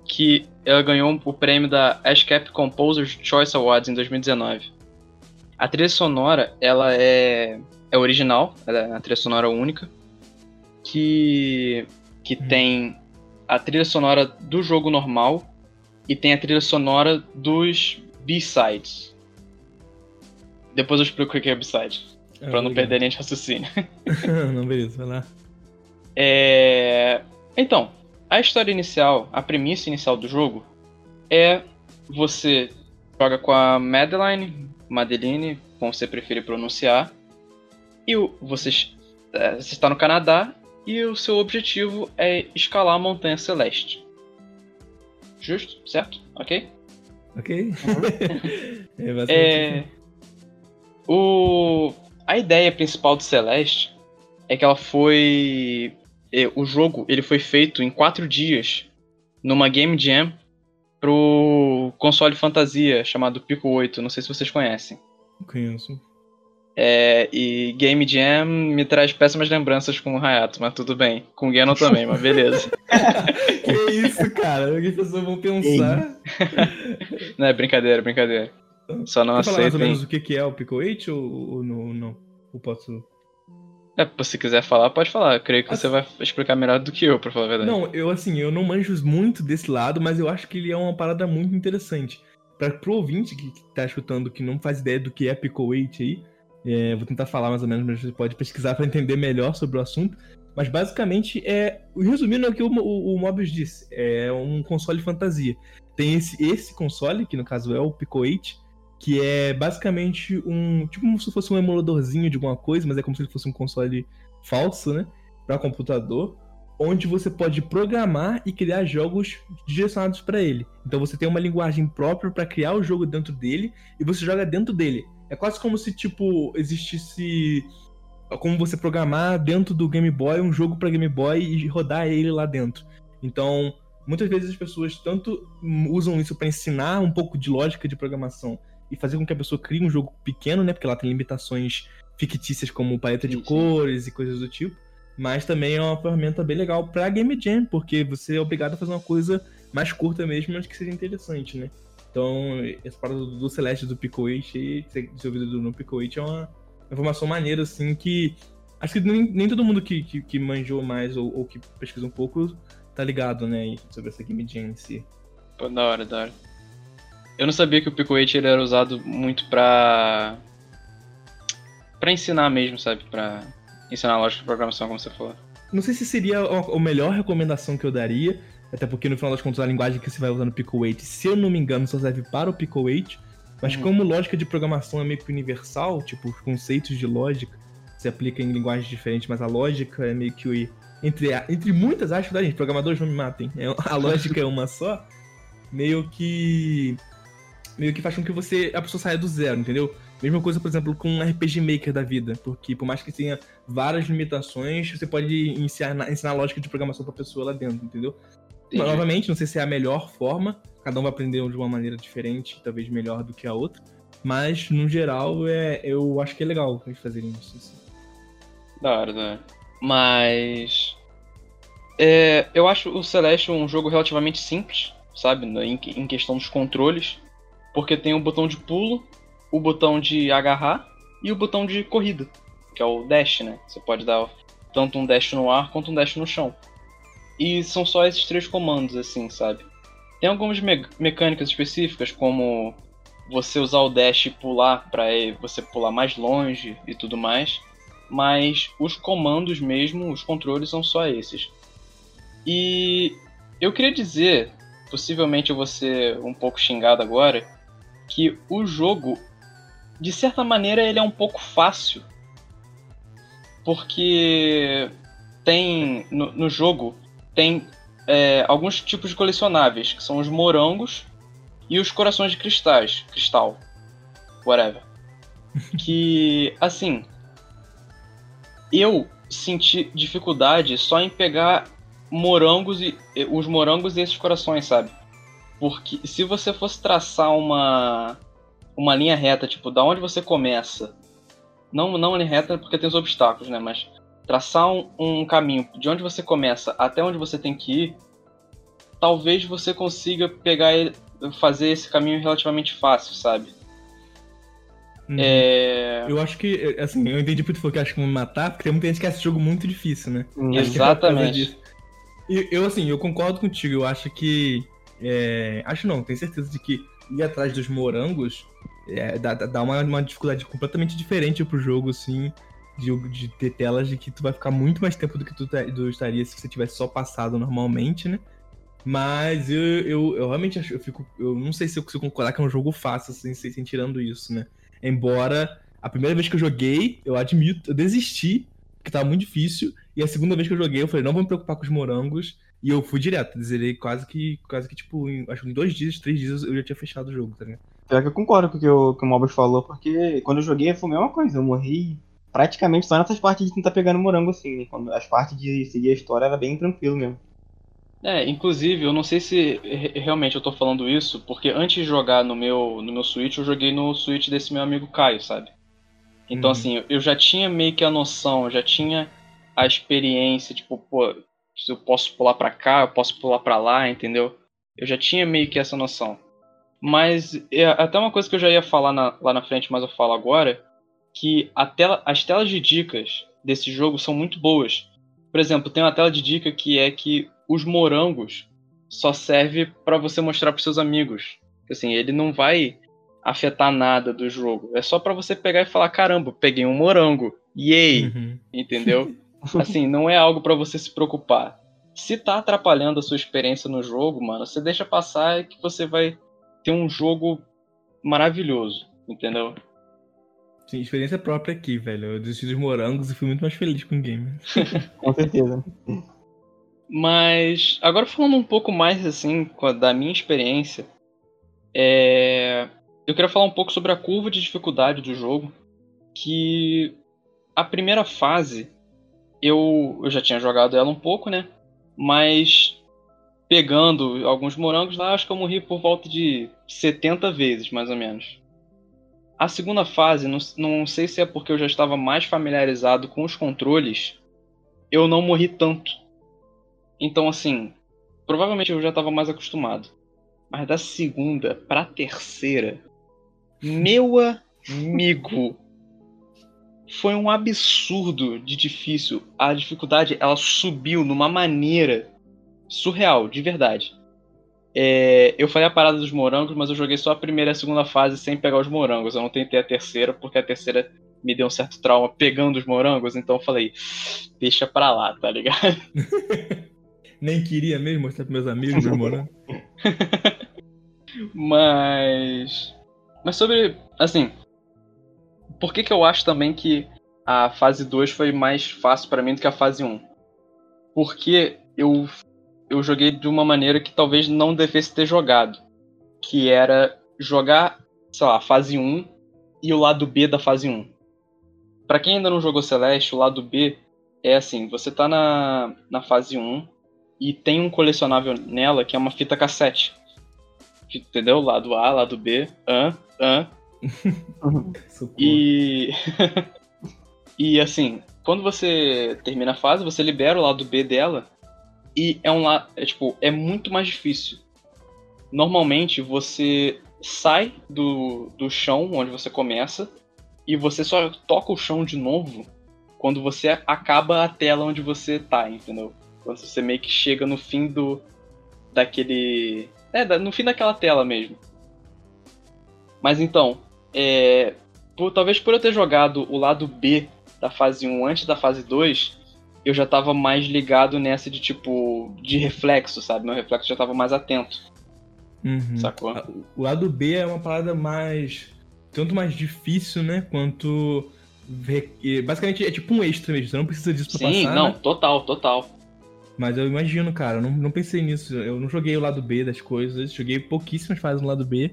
que ela ganhou o prêmio da ASCAP Composers Choice Awards em 2019. A trilha sonora, ela é, é original, ela é uma trilha sonora única, que, que Hum. tem a trilha sonora do jogo normal e tem a trilha sonora dos B-sides. Depois eu explico o que é B-side, pra não perder linha de raciocínio. não, beleza, vai lá. É... Então, a história inicial, a premissa inicial do jogo é você joga com a Madeline, Madeline, como você preferir pronunciar, e é, você está no Canadá e o seu objetivo é escalar a Montanha Celeste. Justo? Certo? Ok? Ok? é basicamente É, o, a ideia principal do Celeste é que ela foi. é, O jogo ele foi feito em quatro dias numa Game Jam pro console fantasia chamado Pico 8. Não sei se vocês conhecem. Conheço. É, e Game Jam me traz péssimas lembranças com o Hayato, mas tudo bem. Com o Ganon também, mas beleza. que isso, cara? O que as pessoas vão pensar? Não é brincadeira, brincadeira. Só não falar mais ou menos o que que é o Pico 8 ou, ou não, não? Ou posso... É, se quiser falar, pode falar. Eu creio que Assim- você vai explicar melhor do que eu, pra falar a verdade. Não, eu assim, eu não manjo muito desse lado, mas eu acho que ele é uma parada muito interessante. Pra, pro ouvinte que, que tá escutando, que não faz ideia do que é Pico 8 aí, é, vou tentar falar mais ou menos, mas você pode pesquisar pra entender melhor sobre o assunto. Mas basicamente é. Resumindo é o que o, o, o Mobius disse: é um console fantasia. Tem esse, esse console, que no caso é o Pico 8, que é basicamente um. Tipo como se fosse um emuladorzinho de alguma coisa, mas é como se ele fosse um console falso, né? Pra computador onde você pode programar e criar jogos direcionados para ele. Então você tem uma linguagem própria para criar o jogo dentro dele e você joga dentro dele. É quase como se tipo existisse como você programar dentro do Game Boy um jogo para Game Boy e rodar ele lá dentro. Então, muitas vezes as pessoas tanto usam isso para ensinar um pouco de lógica de programação e fazer com que a pessoa crie um jogo pequeno, né, porque ela tem limitações fictícias como paleta de cores e coisas do tipo mas também é uma ferramenta bem legal pra Game Jam, porque você é obrigado a fazer uma coisa mais curta mesmo, mas que seja interessante, né? Então, essa parada do, do Celeste do Pico 8 aí, ser desenvolvido do- no Pico 8 é uma informação maneira, assim, que acho que nem, nem todo mundo que, que, que manjou mais ou, ou que pesquisa um pouco tá ligado, né, sobre essa Game Jam em si. Pô, da hora, da hora. Eu não sabia que o Pico 8 ele era usado muito pra. pra ensinar mesmo, sabe? Pra ensinar lógica de programação, como você falou. Não sei se seria a a melhor recomendação que eu daria, até porque no final das contas a linguagem que você vai usar no Pico 8, se eu não me engano, só serve para o Pico 8, mas Uhum. como lógica de programação é meio que universal, tipo, os conceitos de lógica se aplicam em linguagens diferentes, mas a lógica é meio que entre, a- entre muitas aspas, tá, gente? Programadores não me matem. É, a lógica é uma só, meio que meio que faz com que você a pessoa saia do zero, entendeu? Mesma coisa, por exemplo, com um RPG Maker da vida, porque por mais que tenha várias limitações, você pode ensinar, ensinar lógica de programação pra pessoa lá dentro, entendeu? Entendi. Não sei se é a melhor forma, cada um vai aprender de uma maneira diferente, talvez melhor do que a outra, mas no geral é, eu acho que é legal eles fazerem isso. assim. Da hora, da hora. Mas. é, eu acho o Celeste um jogo relativamente simples, sabe? no- Em, em questão dos controles. Porque tem o botão de pulo, o botão de agarrar e o botão de corrida, que é o dash, né? Você pode dar tanto um dash no ar quanto um dash no chão. E são só esses três comandos, assim, sabe? Tem algumas me- mecânicas específicas, como você usar o dash e pular para você pular mais longe e tudo mais mas os comandos mesmo, os controles são só esses. E eu queria dizer possivelmente eu vou ser um pouco xingado agora, que o jogo, de certa maneira, ele é um pouco fácil. Porque tem no, no jogo tem é, alguns tipos de colecionáveis, que são os morangos e os corações de cristais, cristal, whatever. que, assim, eu senti dificuldade só em pegar morangos e os morangos e esses corações, sabe? Porque se você fosse traçar uma uma linha reta, tipo, da onde você começa, não não linha reta porque tem os obstáculos, né, mas traçar um, um caminho de onde você começa até onde você tem que ir, talvez você consiga pegar ele, fazer esse caminho relativamente fácil, sabe? Uhum. É... Eu acho que, assim, eu entendi porque tu falou que acho que me matar, porque tem muita gente que acha esse jogo muito difícil, né? Uhum. Exatamente. E eu, assim, eu concordo contigo, eu acho que. É... Acho não, tenho certeza de que ir atrás dos morangos é, dá, dá uma, uma dificuldade completamente diferente pro jogo, assim de, de ter telas de que tu vai ficar muito mais tempo do que tu, tu estaria se você tivesse só passado normalmente, né? Mas eu, eu, eu realmente acho, eu fico. Eu não sei se eu consigo concordar que é um jogo fácil, assim, sem tirando isso, né? Embora a primeira vez que eu joguei, eu admito, eu desisti, porque tava muito difícil. E a segunda vez que eu joguei, eu falei, não vou me preocupar com os morangos. E eu fui direto, zerei quase que, quase que, tipo, em, acho que em dois dias, três dias eu já tinha fechado o jogo, tá ligado? Pior que eu concordo com o que o, que o Mobus falou, porque quando eu joguei foi a mesma coisa, eu morri praticamente só nessas partes de tentar pegar no morango, assim, né? Quando as partes de seguir a história era bem tranquilo mesmo. É, inclusive, eu não sei se realmente eu tô falando isso, porque antes de jogar no meu, no meu Switch, eu joguei no Switch desse meu amigo Caio, sabe? Então, uhum. assim, eu já tinha meio que a noção, eu já tinha a experiência, tipo, pô, se eu posso pular pra cá, eu posso pular pra lá, entendeu? Eu já tinha meio que essa noção. Mas é, até uma coisa que eu já ia falar na, lá na frente, mas eu falo agora, que tela, as telas de dicas desse jogo são muito boas. Por exemplo, tem uma tela de dica que é que os morangos só serve para você mostrar para seus amigos. Assim, ele não vai afetar nada do jogo. É só para você pegar e falar, caramba, peguei um morango. Yay! Uhum. Entendeu? assim, não é algo para você se preocupar. Se tá atrapalhando a sua experiência no jogo, mano, você deixa passar e que você vai ter um jogo maravilhoso, entendeu? Sim, experiência própria aqui, velho. Eu desisti dos morangos e fui muito mais feliz com o game. com certeza. Mas, agora falando um pouco mais, assim, da minha experiência, é... eu queria falar um pouco sobre a curva de dificuldade do jogo, que a primeira fase, eu, eu já tinha jogado ela um pouco, né? Mas pegando alguns morangos lá, acho que eu morri por volta de 70 vezes, mais ou menos. A segunda fase, não, não sei se é porque eu já estava mais familiarizado com os controles, eu não morri tanto. Então, assim, provavelmente eu já estava mais acostumado. Mas da segunda pra terceira, meu amigo, foi um absurdo de difícil. A dificuldade ela subiu numa maneira surreal, de verdade. É, eu falei a parada dos morangos, mas eu joguei só a primeira e a segunda fase sem pegar os morangos. Eu não tentei a terceira, porque a terceira me deu um certo trauma pegando os morangos, então eu falei, deixa pra lá, tá ligado? Nem queria mesmo mostrar pros meus amigos os morangos. mas. Mas sobre. Assim. Por que, que eu acho também que a fase 2 foi mais fácil para mim do que a fase 1? Porque eu eu joguei de uma maneira que talvez não devesse ter jogado. Que era jogar, sei lá, fase 1 e o lado B da fase 1. Para quem ainda não jogou Celeste, o lado B é assim, você tá na, na fase 1 e tem um colecionável nela que é uma fita cassete. Entendeu? Lado A, lado B, an, an. e e assim, quando você termina a fase, você libera o lado B dela e é um é, tipo, é muito mais difícil. Normalmente você sai do, do chão onde você começa e você só toca o chão de novo quando você acaba a tela onde você tá, entendeu? Quando você meio que chega no fim do daquele é, no fim daquela tela mesmo. Mas então, é, por, talvez por eu ter jogado o lado B da fase 1 antes da fase 2, eu já tava mais ligado nessa de tipo de reflexo, sabe? Meu reflexo já tava mais atento. Uhum. Sacou? O lado B é uma parada mais. tanto mais difícil, né? Quanto. Basicamente é tipo um extra mesmo, você não precisa disso pra Sim, passar. não, né? total, total. Mas eu imagino, cara, eu não, não pensei nisso. Eu não joguei o lado B das coisas, joguei pouquíssimas fases no lado B.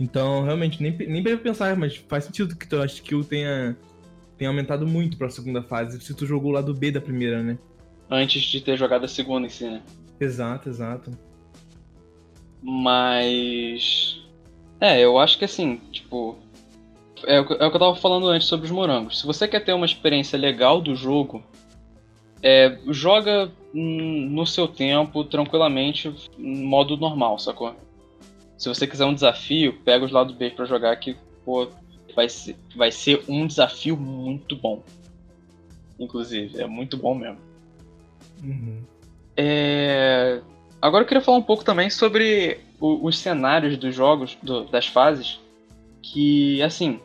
Então, realmente, nem, nem pra pensar, mas faz sentido que tua skill tenha, tenha aumentado muito pra segunda fase, se tu jogou o lado B da primeira, né? Antes de ter jogado a segunda em si, né? Exato, exato. Mas. É, eu acho que assim, tipo. É o, que- é eu tava falando antes sobre os morangos. Se você quer ter uma experiência legal do jogo, é, joga no seu tempo, tranquilamente, em modo normal, sacou? Se você quiser um desafio, pega os lados B pra jogar que, pô, vai ser, vai ser um desafio muito bom. Inclusive, é muito bom mesmo. Uhum. É, Agora eu queria falar um pouco também sobre o- os cenários dos jogos, do- das fases. Que, assim.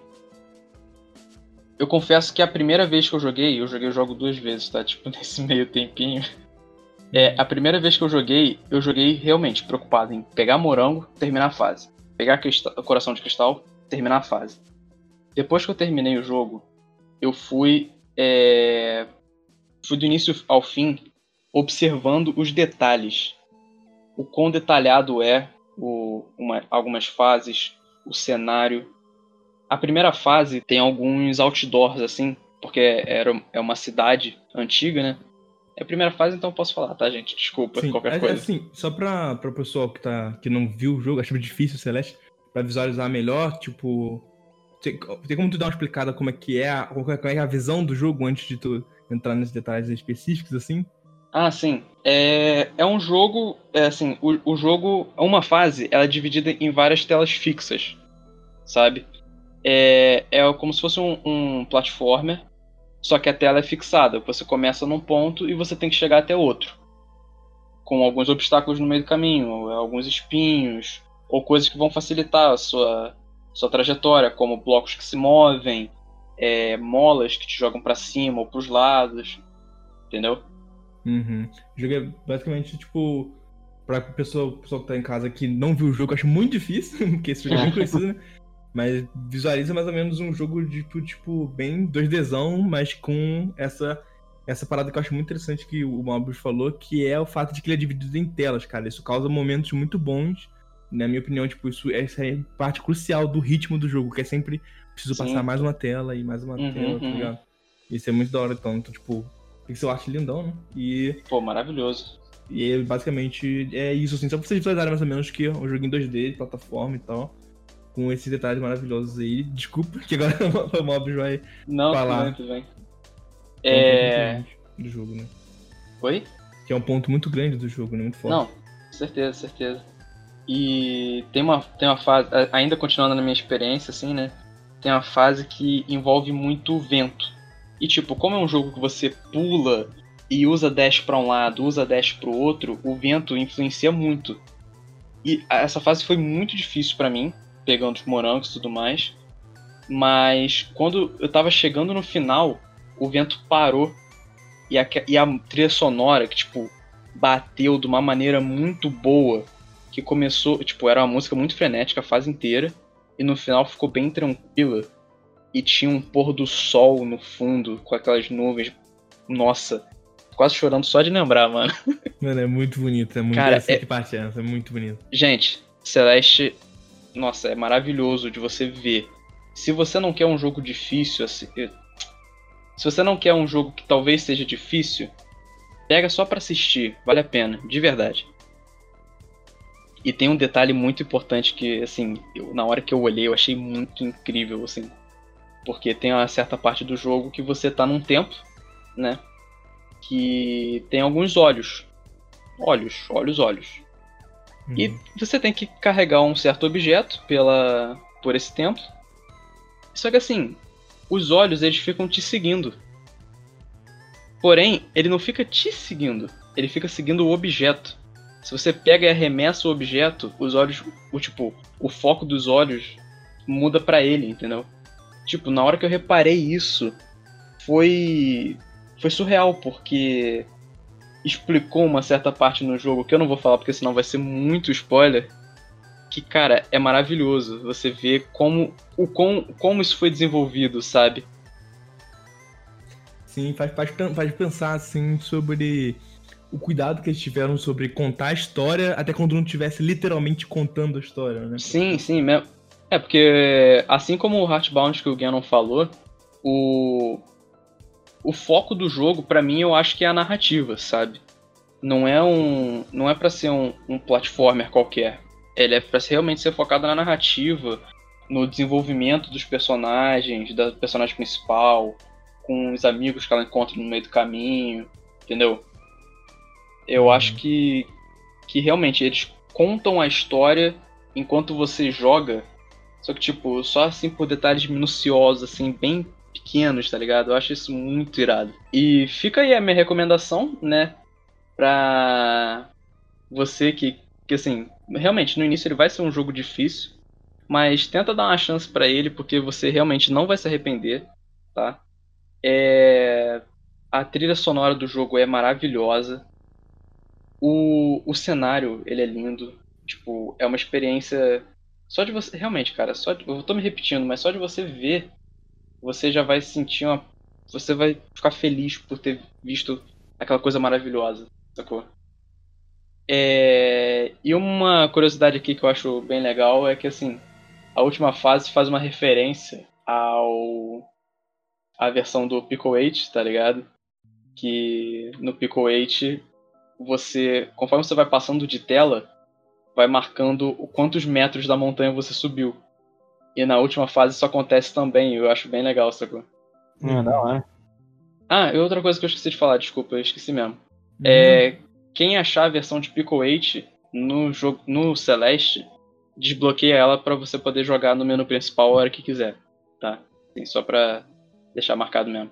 Eu confesso que a primeira vez que eu joguei, eu joguei o jogo duas vezes, tá? Tipo, nesse meio tempinho. É, a primeira vez que eu joguei, eu joguei realmente preocupado em pegar morango, terminar a fase. Pegar crista- coração de cristal, terminar a fase. Depois que eu terminei o jogo, eu fui. é, fui do início ao fim observando os detalhes. O quão detalhado é o, uma- algumas fases, o cenário. A primeira fase tem alguns outdoors, assim, porque era, é uma cidade antiga, né? É a primeira fase, então eu posso falar, tá, gente? Desculpa Sim, qualquer é- coisa. assim, só pra, pra pessoal que, tá, que não viu o jogo, acho difícil, Celeste, pra visualizar melhor, tipo. Tem, tem como tu dar uma explicada como é que é, a, como é é a visão do jogo antes de tu entrar nesses detalhes específicos, assim? Ah, sim. É, é um jogo. É assim, o, o jogo. Uma fase ela é dividida em várias telas fixas. Sabe? É, é como se fosse um, um platformer. Só que a tela é fixada. Você começa num ponto e você tem que chegar até outro. Com alguns obstáculos no meio do caminho, alguns espinhos, ou coisas que vão facilitar a sua, sua trajetória, como blocos que se movem, é, molas que te jogam pra cima ou pros lados. Entendeu? Uhum. O jogo é basicamente, tipo, pra pessoa, pessoa que tá em casa que não viu o jogo, acho muito difícil, porque esse jogo é bem conhecido, né? Mas visualiza mais ou menos um jogo tipo, tipo bem 2Dzão, mas com essa essa parada que eu acho muito interessante que o Mobius falou, que é o fato de que ele é dividido em telas, cara. Isso causa momentos muito bons. Na minha opinião, tipo, isso essa é parte crucial do ritmo do jogo, que é sempre preciso Sim. passar mais uma tela e mais uma Uhum, tela, tá uhum. ligado? Isso é muito da hora, então, então tipo, pixel art lindão, né? E Pô, maravilhoso. e é, basicamente é isso, assim, só pra vocês visualizarem mais ou menos que é um joguinho 2D, de plataforma e tal, com esses detalhes maravilhosos aí. Desculpa, que agora o Mobius vai Não, Falar. tudo bem, tudo bem. que é um ponto muito É. grande do jogo, né? Oi? Que é um ponto muito grande do jogo, né? Muito forte. Não, certeza, certeza. E tem uma, tem uma fase, ainda continuando na minha experiência, assim, né? Tem uma fase que envolve muito vento. E tipo, como é um jogo que você pula e usa dash pra um lado, usa dash pro outro, o vento influencia muito. E essa fase foi muito difícil pra mim, pegando os morangos e tudo mais. Mas quando eu tava chegando no final, o vento parou. E a, e a trilha sonora, que tipo, bateu de uma maneira muito boa. Que começou, tipo, era uma música muito frenética a fase inteira. E no final ficou bem tranquila. E tinha um pôr do sol no fundo, com aquelas nuvens. Nossa, quase chorando só de lembrar, mano. Mano, é muito bonito, é muito Cara, é- que parte é é muito bonito. Gente, Celeste, nossa, é maravilhoso de você ver. Se você não quer um jogo difícil, assim, eh, se você não quer um jogo que talvez seja difícil, pega só pra assistir, vale a pena, de verdade. E tem um detalhe muito importante que, assim, eu- na hora que eu olhei, eu achei muito incrível, assim. Porque tem uma certa parte do jogo que você tá num templo, né? Que tem alguns olhos. Olhos, olhos, olhos. E Uhum. você tem que carregar um certo objeto pela por esse tempo. Só que assim, os olhos eles ficam te seguindo. Porém, ele não fica te seguindo, ele fica seguindo o objeto. Se você pega e arremessa o objeto, os olhos, o tipo, o foco dos olhos muda pra ele, entendeu? Tipo, na hora que eu reparei isso, foi foi surreal porque explicou uma certa parte no jogo que eu não vou falar porque senão vai ser muito spoiler. que, cara, é maravilhoso. Você vê como, o, como, como isso foi desenvolvido, sabe? Sim, faz, faz, faz pensar, assim, sobre o cuidado que eles tiveram sobre contar a história, até quando não estivesse literalmente contando a história, né? Sim, sim. É, porque assim como o Heartbound que o Gannon falou, o, o foco do jogo, para mim, eu acho que é a narrativa, sabe? Não é um. Não é para ser um, um platformer qualquer. Ele é pra realmente ser focado na narrativa, no desenvolvimento dos personagens, da personagem principal, com os amigos que ela encontra no meio do caminho, entendeu? Eu uhum. acho que, que realmente eles contam a história enquanto você joga, só que, tipo, só assim por detalhes minuciosos, assim, bem pequenos, tá ligado? Eu acho isso muito irado. E fica aí a minha recomendação, né? Pra você que, que assim, realmente no início ele vai ser um jogo difícil, mas tenta dar uma chance para ele porque você realmente não vai se arrepender, tá? É... A trilha sonora do jogo é maravilhosa. O, o cenário, ele é lindo. Tipo, é uma experiência. Só de você. Realmente, cara, só de, eu tô me repetindo, mas só de você ver, você já vai sentir uma. Você vai ficar feliz por ter visto aquela coisa maravilhosa, sacou? É... E uma curiosidade aqui que eu acho bem legal é que, assim, a última fase faz uma referência ao a versão do Pico 8, tá ligado? Que no Pico 8 você, conforme você vai passando de tela, vai marcando o quantos metros da montanha você subiu. E na última fase isso acontece também, eu acho bem legal, sacou? É, da hora. Ah, e outra coisa que eu esqueci de falar, desculpa, eu esqueci mesmo. Uhum. É, quem achar a versão de Pico 8 no jogo no Celeste, desbloqueia ela para você poder jogar no menu principal a hora que quiser, tá? Assim, só pra deixar marcado mesmo.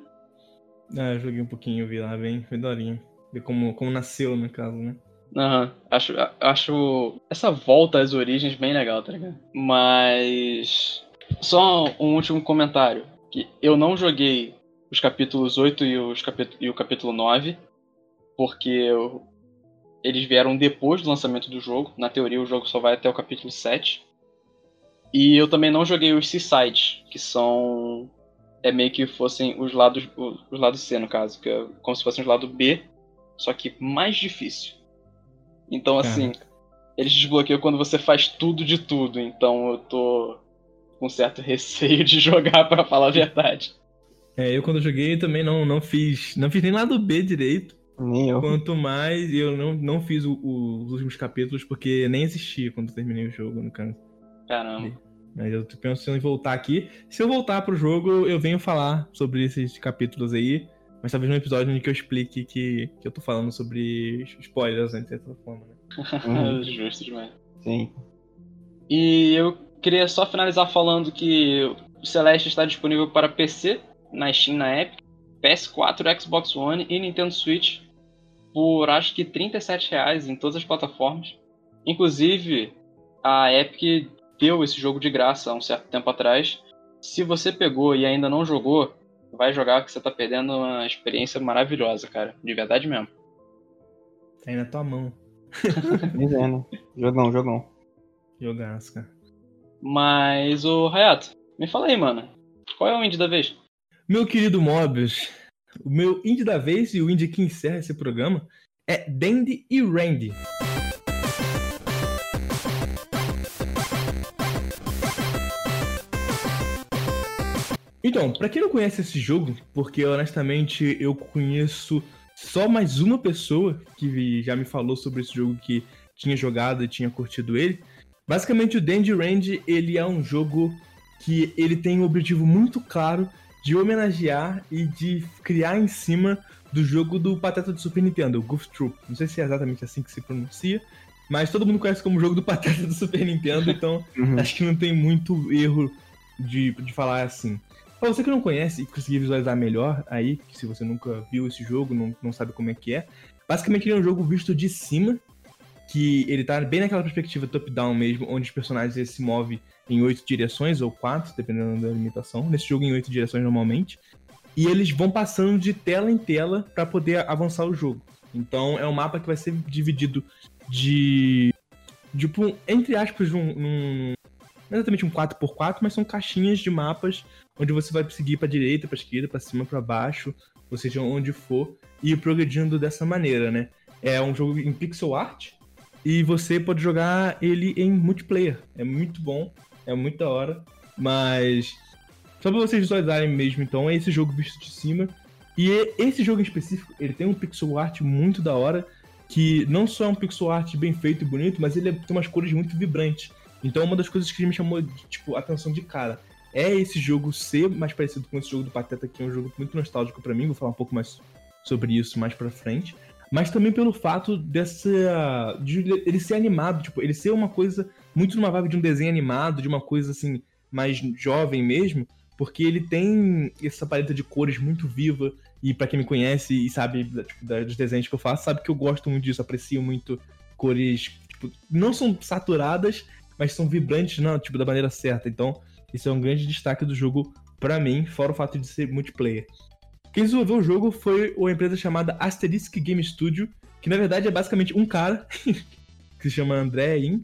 Ah, eu joguei um pouquinho, vi lá, bem, foi daorinha. Ver como, como nasceu, no caso, né? Aham, uhum. acho, acho essa volta às origens bem legal, tá ligado? Mas. Só um último comentário. Que eu não joguei os capítulos 8 e, os capítulo, e o capítulo 9, porque eu, eles vieram depois do lançamento do jogo. Na teoria, o jogo só vai até o capítulo 7. E eu também não joguei os Seasides, que são é meio que fossem os lados, os lados C, no caso, que é como se fossem os lados B, só que mais difícil. Então, assim, eles desbloqueiam quando você faz tudo de tudo, então eu tô com certo receio de jogar, para falar a verdade. É, eu quando joguei também não, não fiz. Não fiz nem lado B direito. Nem eu. Quanto mais eu não, não fiz o, o, os últimos capítulos, porque nem existia quando terminei o jogo, no caso. Caramba. Mas eu tô pensando em voltar aqui. Se eu voltar pro jogo, eu venho falar sobre esses capítulos aí. Mas talvez num episódio em que eu explique que, que eu tô falando sobre spoilers, né, de certa forma, né? Uhum. Justo demais. Sim. E eu queria só finalizar falando que o Celeste está disponível para PC, na Steam, na Epic, PS4, Xbox One e Nintendo Switch por acho que 37 reais em todas as plataformas. Inclusive, a Epic deu esse jogo de graça há um certo tempo atrás. Se você pegou e ainda não jogou, vai jogar que você tá perdendo uma experiência maravilhosa, cara. De verdade mesmo. Tá aí na tua mão. Pois é, né? Jogão, jogão. Jogaço, cara. Mas, o Hayato, me fala aí, mano. Qual é o indie da vez? Meu querido Mobius, o meu indie da vez e o indie que encerra esse programa é Dandy e Randy. Então, para quem não conhece esse jogo, porque honestamente eu conheço só mais uma pessoa que já me falou sobre esse jogo que tinha jogado e tinha curtido ele. Basicamente o Dandy Range, ele é um jogo que ele tem um objetivo muito claro de homenagear e de criar em cima do jogo do Pateta do Super Nintendo, o Goof Troop. Não sei se é exatamente assim que se pronuncia, mas todo mundo conhece como jogo do Pateta do Super Nintendo, então uhum. acho que não tem muito erro de, de falar assim. Pra você que não conhece e conseguir visualizar melhor aí, se você nunca viu esse jogo, não, não sabe como é que é, basicamente ele é um jogo visto de cima, que ele tá bem naquela perspectiva top-down mesmo, onde os personagens se movem em oito direções, ou quatro, dependendo da limitação. Nesse jogo em oito direções normalmente. E eles vão passando de tela em tela para poder avançar o jogo. Então é um mapa que vai ser dividido de tipo, entre aspas, um, um, não exatamente um 4x4, mas são caixinhas de mapas onde você vai seguir pra direita, pra esquerda, pra cima, pra baixo, ou seja, onde for, e progredindo dessa maneira, né? É um jogo em pixel art e você pode jogar ele em multiplayer. É muito bom, é muito da hora, mas só pra vocês visualizarem mesmo, então, é esse jogo visto de cima. E esse jogo em específico, ele tem um pixel art muito da hora, que não só é um pixel art bem feito e bonito, mas ele tem umas cores muito vibrantes. Então, uma das coisas que me chamou, tipo, atenção de cara é esse jogo ser mais parecido com esse jogo do Pateta, que é um jogo muito nostálgico para mim, vou falar um pouco mais sobre isso mais pra frente. Mas também pelo fato dessa. de ele ser animado, tipo, ele ser uma coisa muito numa vibe de um desenho animado, de uma coisa assim, mais jovem mesmo, porque ele tem essa paleta de cores muito viva. E para quem me conhece e sabe tipo, dos desenhos que eu faço, sabe que eu gosto muito disso, aprecio muito cores, tipo, não são saturadas, mas são vibrantes, não, tipo, da maneira certa. Então, isso é um grande destaque do jogo para mim, fora o fato de ser multiplayer. Quem desenvolveu o jogo foi uma empresa chamada Asterisk Game Studio, que na verdade é basicamente um cara que se chama André In.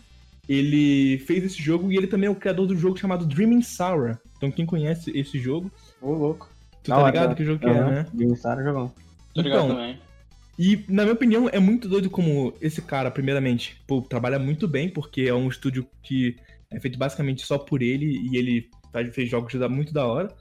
Ele fez esse jogo e ele também é o criador do jogo chamado Dreaming Sour, então quem conhece esse jogo. Ô, louco. Tu tá ligado que jogo que é, né? Dinossauro jogão. Tô ligado Então, também. E, na minha opinião, é muito doido como esse cara, primeiramente, pô, trabalha muito bem, porque é um estúdio que é feito basicamente só por ele e ele faz- fez jogos muito da hora.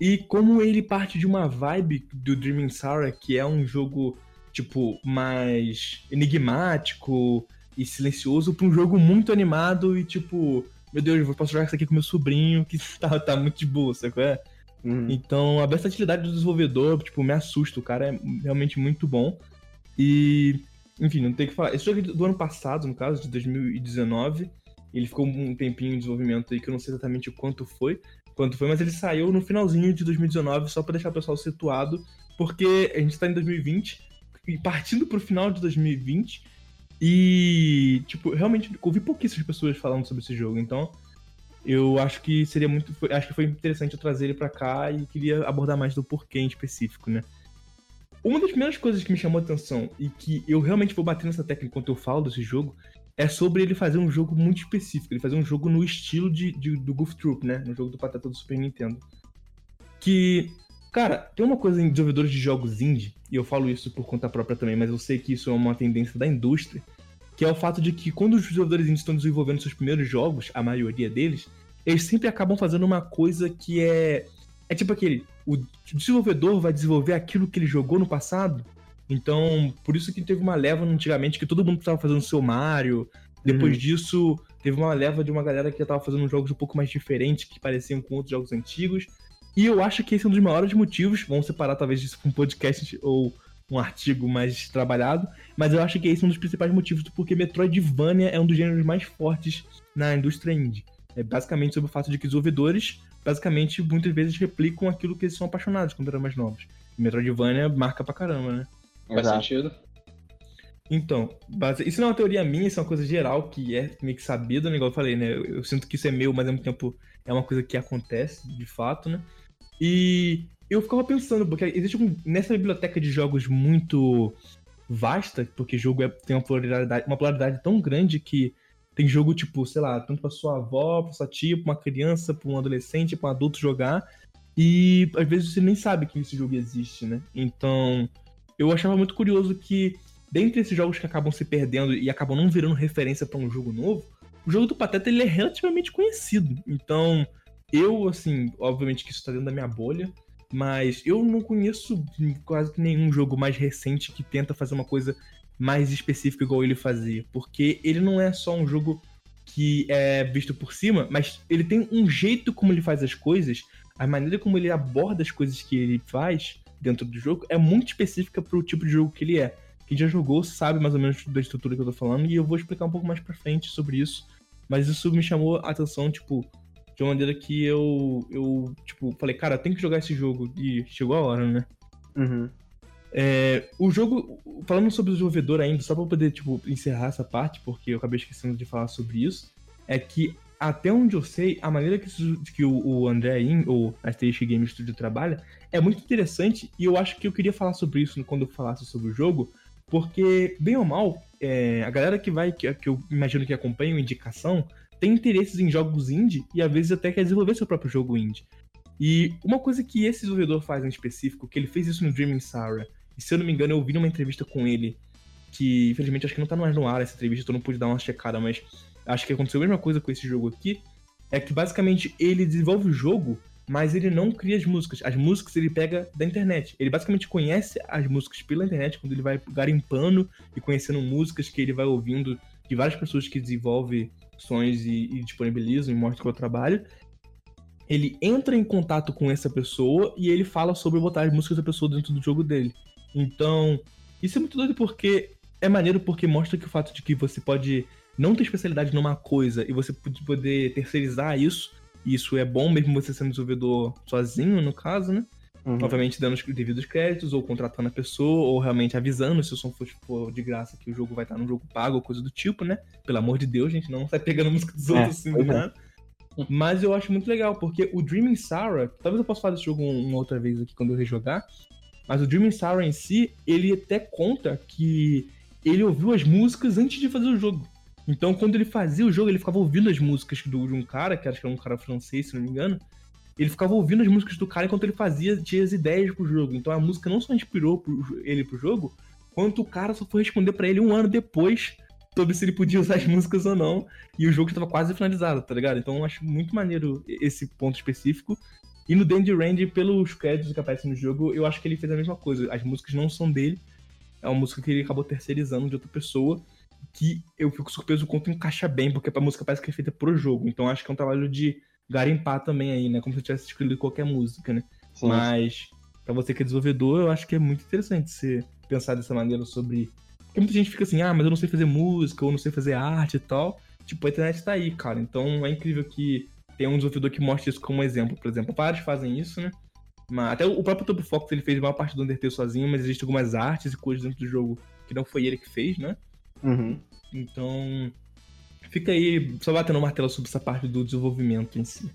E como ele parte de uma vibe do Dreaming Sour, que é um jogo, tipo, mais enigmático e silencioso, pra um jogo muito animado e, tipo, meu Deus, eu posso jogar isso aqui com meu sobrinho, que tá, tá muito de boa, sacou? É? Uhum. Então, a versatilidade do desenvolvedor, tipo, me assusta. O cara é realmente muito bom. E, enfim, não tem o que falar. Esse jogo é do ano passado, no caso, de 2019. Ele ficou um tempinho em desenvolvimento aí, que eu não sei exatamente quanto foi, quanto foi, mas ele saiu no finalzinho de 2019, só pra deixar o pessoal situado, porque a gente tá em 2020, e partindo pro final de 2020, e, tipo, realmente ouvi pouquíssimas pessoas falando sobre esse jogo, então eu acho que seria muito. acho que foi interessante eu trazer ele pra cá e queria abordar mais do porquê em específico, né? Uma das primeiras coisas que me chamou a atenção e que eu realmente vou bater nessa tecla enquanto eu falo desse jogo é sobre ele fazer um jogo muito específico. Ele fazer um jogo no estilo de, de- do Goof Troop, né? No jogo do Patata do Super Nintendo. Que, cara, tem uma coisa em desenvolvedores de jogos indie, e eu falo isso por conta própria também, mas eu sei que isso é uma tendência da indústria, que é o fato de que quando os desenvolvedores estão desenvolvendo seus primeiros jogos, a maioria deles, eles sempre acabam fazendo uma coisa que é. É tipo aquele. O desenvolvedor vai desenvolver aquilo que ele jogou no passado. Então, por isso que teve uma leva antigamente que todo mundo estava fazendo seu Mario. Depois disso, teve uma leva de uma galera que já tava fazendo jogos um pouco mais diferentes, que pareciam com outros jogos antigos. E eu acho que esse é um dos maiores motivos. Vamos separar talvez disso com um podcast ou um artigo mais trabalhado. Mas eu acho que esse é um dos principais motivos do porquê Metroidvania é um dos gêneros mais fortes na indústria indie. É basicamente sobre o fato de que os desenvolvedores, basicamente, muitas vezes replicam aquilo que eles são apaixonados quando eram mais novos. E Metroidvania marca pra caramba, né? Faz Exato. sentido. Então, base- isso não é uma teoria minha, isso é uma coisa geral que é meio que sabida, né? Igual eu falei, né? Eu, eu sinto que isso é meu, mas ao mesmo tempo é uma coisa que acontece, de fato, né? E eu ficava pensando, porque existe um, nessa biblioteca de jogos muito vasta, porque jogo é- tem uma pluralidade, uma pluralidade tão grande que tem jogo, tipo, sei lá, tanto pra sua avó, pra sua tia, pra uma criança, pra um adolescente, pra um adulto jogar. E às vezes você nem sabe que esse jogo existe, né? Então, eu achava muito curioso que, dentre esses jogos que acabam se perdendo e acabam não virando referência pra um jogo novo, o jogo do Pateta ele é relativamente conhecido. Então, eu, assim, obviamente que isso tá dentro da minha bolha, mas eu não conheço quase que nenhum jogo mais recente que tenta fazer uma coisa mais específica igual ele fazia. Porque ele não é só um jogo que é visto por cima, mas ele tem um jeito como ele faz as coisas, a maneira como ele aborda as coisas que ele faz dentro do jogo é muito específica pro tipo de jogo que ele é. Quem já jogou sabe mais ou menos da estrutura que eu tô falando, e eu vou explicar um pouco mais pra frente sobre isso. Mas isso me chamou a atenção, tipo, de uma maneira que eu, eu tipo, falei, cara, eu tenho que jogar esse jogo. E chegou a hora, né? Uhum. É, o jogo, falando sobre o desenvolvedor ainda, só pra poder, tipo, encerrar essa parte, porque eu acabei esquecendo de falar sobre isso, é que, até onde eu sei, a maneira que, que o, o André In, ou a Stage Game Studio, trabalha, é muito interessante, e eu acho que eu queria falar sobre isso quando eu falasse sobre o jogo, Porque, bem ou mal, é, a galera que vai, que, que eu imagino que acompanha o indicação, tem interesses em jogos indie e às vezes até quer desenvolver seu próprio jogo indie. E uma coisa que esse desenvolvedor faz em específico, que ele fez isso no Dreaming Sarah, e se eu não me engano eu vi numa entrevista com ele, que infelizmente acho que não tá mais no ar essa entrevista, então não pude dar uma checada, mas acho que aconteceu a mesma coisa com esse jogo aqui, é que basicamente ele desenvolve o jogo, mas ele não cria as músicas. As músicas ele pega da internet. Ele basicamente conhece as músicas pela internet quando ele vai garimpando e conhecendo músicas que ele vai ouvindo de várias pessoas que desenvolvem sons e, e disponibilizam e mostram o trabalho. Ele entra em contato com essa pessoa e ele fala sobre botar as músicas da pessoa dentro do jogo dele. Então, isso é muito doido porque é maneiro porque mostra que o fato de que você pode não ter especialidade numa coisa e você poder terceirizar isso, isso é bom mesmo você sendo desenvolvedor sozinho, no caso, né? Uhum. Obviamente dando os devidos créditos, ou contratando a pessoa, ou realmente avisando se o som for, de graça que o jogo vai estar no jogo pago, ou coisa do tipo, né? Pelo amor de Deus, gente, não sai pegando música dos é, outros assim, do é. nada. Mas eu acho muito legal, porque o Dreaming Sarah, talvez eu possa falar desse jogo uma outra vez aqui quando eu rejogar, mas o Dreaming Sarah em si, ele até conta que ele ouviu as músicas antes de fazer o jogo. Então, quando ele fazia o jogo, ele ficava ouvindo as músicas do, de um cara, que acho que era um cara francês, se não me engano. Ele ficava ouvindo as músicas do cara enquanto ele fazia, tinha as ideias pro jogo. Então a música não só inspirou pro, ele pro jogo, quanto o cara só foi responder para ele um ano depois sobre se ele podia usar as músicas ou não. E o jogo estava quase finalizado, tá ligado? Então eu acho muito maneiro esse ponto específico. E no Dandy Range, pelos créditos que aparecem no jogo, eu acho que ele fez a mesma coisa. As músicas não são dele, é uma música que ele acabou terceirizando de outra pessoa que eu fico surpreso quanto encaixa bem, porque a música parece que é feita pro jogo. Então acho que é um trabalho de garimpar também aí, né? Como se eu tivesse escolhido qualquer música, né? Sim. Mas para você que é desenvolvedor, eu acho que é muito interessante você pensar dessa maneira sobre. Porque muita gente fica assim, ah, mas eu não sei fazer música, ou não sei fazer arte e tal. Tipo, a internet tá aí, cara. Então é incrível que tem um desenvolvedor que mostre isso como exemplo, por exemplo. Vários fazem isso, né? Mas até o próprio Top Fox ele fez uma parte do Undertale sozinho, mas existem algumas artes e coisas dentro do jogo que não foi ele que fez, né? Uhum. Então, fica aí só batendo o martelo sobre essa parte do desenvolvimento em si.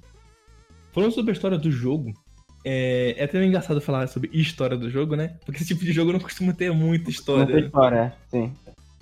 Falando sobre a história do jogo, é, é até engraçado falar sobre história do jogo, né? Porque esse tipo de jogo não costuma ter muita história. Muita história, é, sim.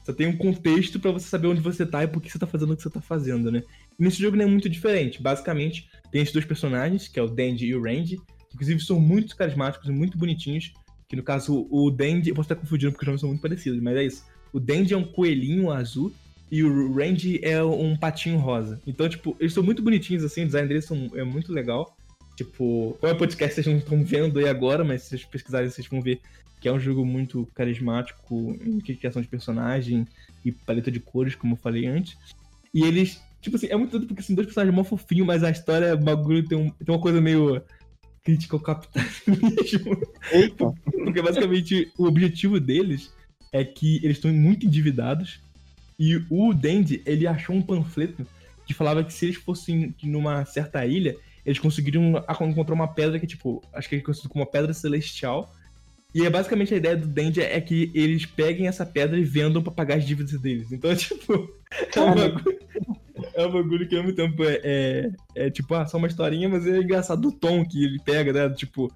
Só tem um contexto para você saber onde você tá e por que você tá fazendo o que você tá fazendo, né? E nesse jogo não é muito diferente. Basicamente, tem esses dois personagens, que é o Dandy e o Randy, que inclusive são muito carismáticos e muito bonitinhos. Que no caso, o Dandy, eu posso estar confundindo porque os nomes são muito parecidos, mas é isso. O Dandy é um coelhinho azul e o Randy é um patinho rosa. Então, tipo, eles são muito bonitinhos, assim, o design deles são, é muito legal. Tipo, como é podcast, vocês não estão vendo aí agora, mas se vocês pesquisarem, vocês vão ver que é um jogo muito carismático em criação de personagem e paleta de cores, como eu falei antes. E eles, tipo assim, é muito doido porque são dois personagens mó fofinhos, mas a história, é bagulho, tem, um, tem uma coisa meio crítica ao capitalismo. Eita. porque basicamente o objetivo deles é que eles estão muito endividados. E o Dandy, ele achou um panfleto que falava que se eles fossem numa certa ilha, eles conseguiriam encontrar uma pedra que, tipo, acho que é conhecido como uma pedra celestial. E é basicamente a ideia do Dandy é que eles peguem essa pedra e vendam pra pagar as dívidas deles. Então, tipo, é um bagulho, é um bagulho que ao mesmo tempo é, é, é, tipo, ah, só uma historinha, mas é engraçado do tom que ele pega, né? Tipo,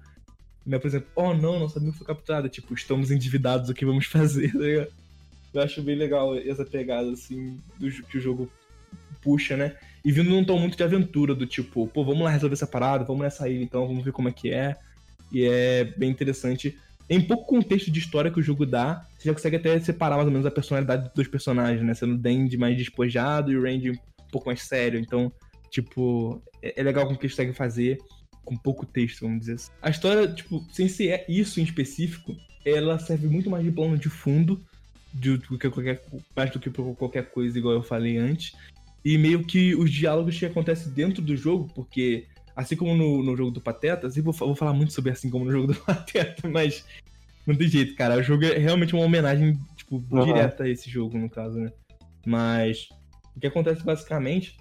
né? Por exemplo, oh não, nossa amigo foi capturado. Tipo, estamos endividados, o que vamos fazer? Tá Eu acho bem legal essa pegada, assim, do, que o jogo puxa, né? E vindo num tom muito de aventura, do tipo, pô, vamos lá resolver essa parada, vamos nessa ilha então, vamos ver como é que é. E é bem interessante. Em pouco contexto de história que o jogo dá, você já consegue até separar mais ou menos a personalidade dos personagens, né? Sendo o Dandy mais despojado e o Randy um pouco mais sério. Então, tipo, é, é legal como que eles conseguem fazer com pouco texto, vamos dizer assim. A história, tipo, sem ser isso em específico, ela serve muito mais de plano de fundo do, do que qualquer, mais do que qualquer coisa, igual eu falei antes. E meio que os diálogos que acontecem dentro do jogo, porque assim como no, no jogo do Pateta, assim, vou, vou falar muito sobre assim como no jogo do Pateta, mas não tem jeito, cara. O jogo é realmente uma homenagem, tipo, uhum. direta a esse jogo, no caso, né? Mas o que acontece basicamente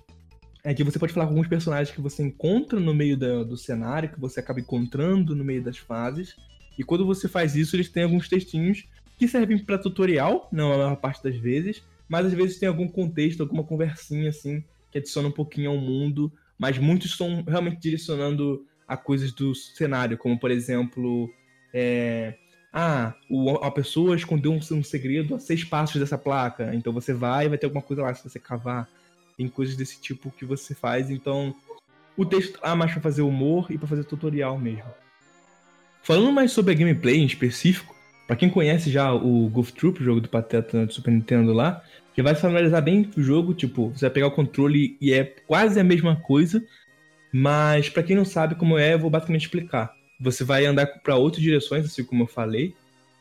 é que você pode falar com alguns personagens que você encontra no meio da, do cenário, que você acaba encontrando no meio das fases. E quando você faz isso, eles têm alguns textinhos que servem para tutorial, não a maior parte das vezes, mas às vezes tem algum contexto, alguma conversinha assim, que adiciona um pouquinho ao mundo, mas muitos estão realmente direcionando a coisas do cenário, como por exemplo, é... ah, o, a pessoa escondeu um, um, segredo a seis passos dessa placa. Então você vai vai ter alguma coisa lá se você cavar. Tem coisas desse tipo que você faz. Então o texto tá mais pra fazer humor e para fazer tutorial mesmo. Falando mais sobre a gameplay em específico, para quem conhece já o Golf Troop, o jogo do Pateta do Super Nintendo lá, já vai familiarizar bem o jogo, tipo, você vai pegar o controle e é quase a mesma coisa, mas para quem não sabe como é, eu vou basicamente explicar. Você vai andar para outras direções, assim como eu falei,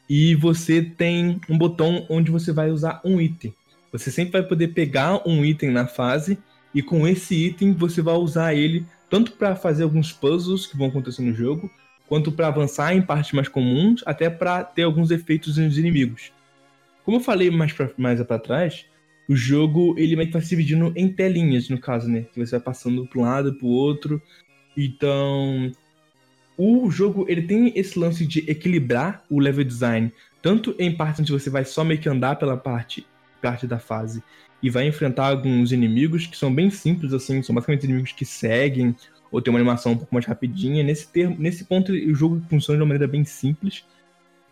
e você tem um botão onde você vai usar um item. Você sempre vai poder pegar um item na fase e com esse item você vai usar ele tanto para fazer alguns puzzles que vão acontecer no jogo, quanto para avançar em partes mais comuns, até para ter alguns efeitos nos inimigos. Como eu falei mais mais para trás, o jogo ele meio que vai se dividindo em telinhas, no caso, né? Que você vai passando para um lado para o outro. Então, o jogo ele tem esse lance de equilibrar o level design, tanto em partes onde você vai só meio que andar pela parte, parte da fase e vai enfrentar alguns inimigos que são bem simples, assim, são basicamente inimigos que seguem ou tem uma animação um pouco mais rapidinha. Nesse, termo, nesse ponto, o jogo funciona de uma maneira bem simples,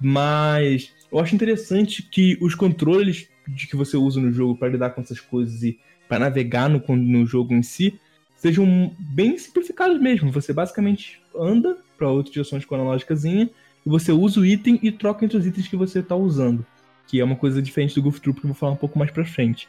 mas eu acho interessante que os controles de que você usa no jogo para lidar com essas coisas e para navegar no, no jogo em si sejam bem simplificados mesmo. Você basicamente anda para outras direções com analógicazinha e você usa o item e troca entre os itens que você está usando, que é uma coisa diferente do Goof Troop que eu vou falar um pouco mais para frente.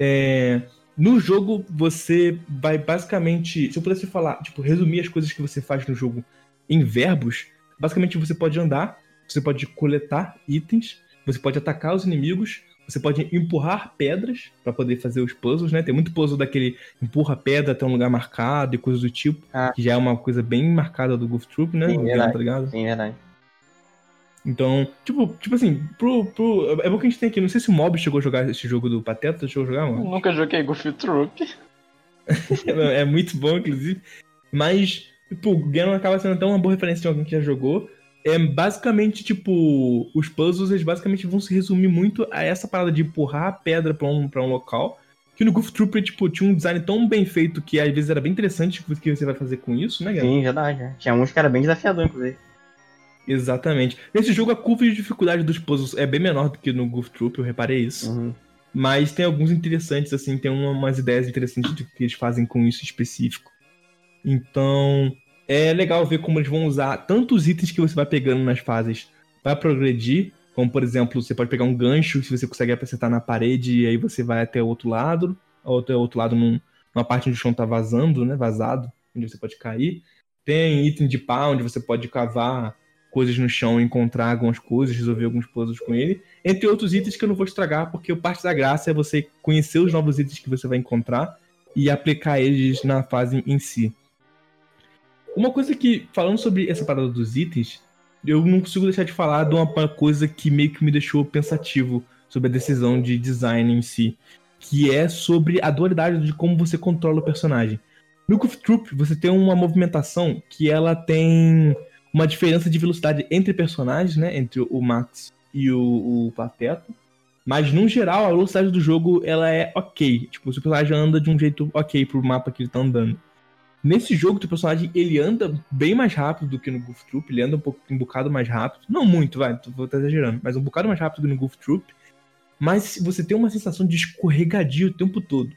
É, no jogo você vai basicamente, se eu pudesse falar, tipo, resumir as coisas que você faz no jogo em verbos, basicamente você pode andar você pode coletar itens, você pode atacar os inimigos, você pode empurrar pedras para poder fazer os puzzles, né? Tem muito puzzle daquele empurra pedra até um lugar marcado e coisas do tipo, ah. que já é uma coisa bem marcada do Goof Troop, né? Sim, verdade. Tá ligado? Sim, verdade. Então, tipo, tipo assim, pro, pro. É bom que a gente tem aqui. Não sei se o Mob chegou a jogar esse jogo do Pateta. Chegou a jogar, mano? nunca joguei Goof Troop. é muito bom, inclusive. Mas, tipo, o Ganon acaba sendo tão uma boa referência de alguém que já jogou é basicamente, tipo, os puzzles, eles basicamente vão se resumir muito a essa parada de empurrar a pedra pra um, pra um local. Que no Goof Trooper, tipo, tinha um design tão bem feito que às vezes era bem interessante o que você vai fazer com isso, né, galera? Sim, verdade. É. Tinha uns que era bem desafiador, inclusive. Exatamente. Nesse jogo, a curva de dificuldade dos puzzles é bem menor do que no Goof Troop, eu reparei isso. Uhum. Mas tem alguns interessantes, assim, tem umas ideias interessantes do que eles fazem com isso específico. Então, é legal ver como eles vão usar tantos itens que você vai pegando nas fases para progredir, como por exemplo, você pode pegar um gancho se você consegue acertar na parede e aí você vai até o outro lado, ou até o outro lado num, numa parte onde o chão tá vazando, né, vazado, onde você pode cair. Tem item de pá, onde você pode cavar coisas no chão, encontrar algumas coisas, resolver alguns puzzles com ele, entre outros itens que eu não vou estragar, porque parte da graça é você conhecer os novos itens que você vai encontrar e aplicar eles na fase em si. Uma coisa que, falando sobre essa parada dos itens, eu não consigo deixar de falar de uma coisa que meio que me deixou pensativo sobre a decisão de design em si, que é sobre a dualidade de como você controla o personagem. No Goof Troop, você tem uma movimentação que ela tem uma diferença de velocidade entre personagens, né? Entre o Max e o, o Pateta. Mas, no geral, a velocidade do jogo, ela é ok. Tipo, o seu personagem anda de um jeito ok pro mapa que ele tá andando. Nesse jogo, o personagem ele anda bem mais rápido do que no Goof Troop, ele anda um, pouco, um bocado mais rápido. Não muito, vai, vou estar exagerando, mas um bocado mais rápido do que no Goof Troop. Mas você tem uma sensação de escorregadio o tempo todo.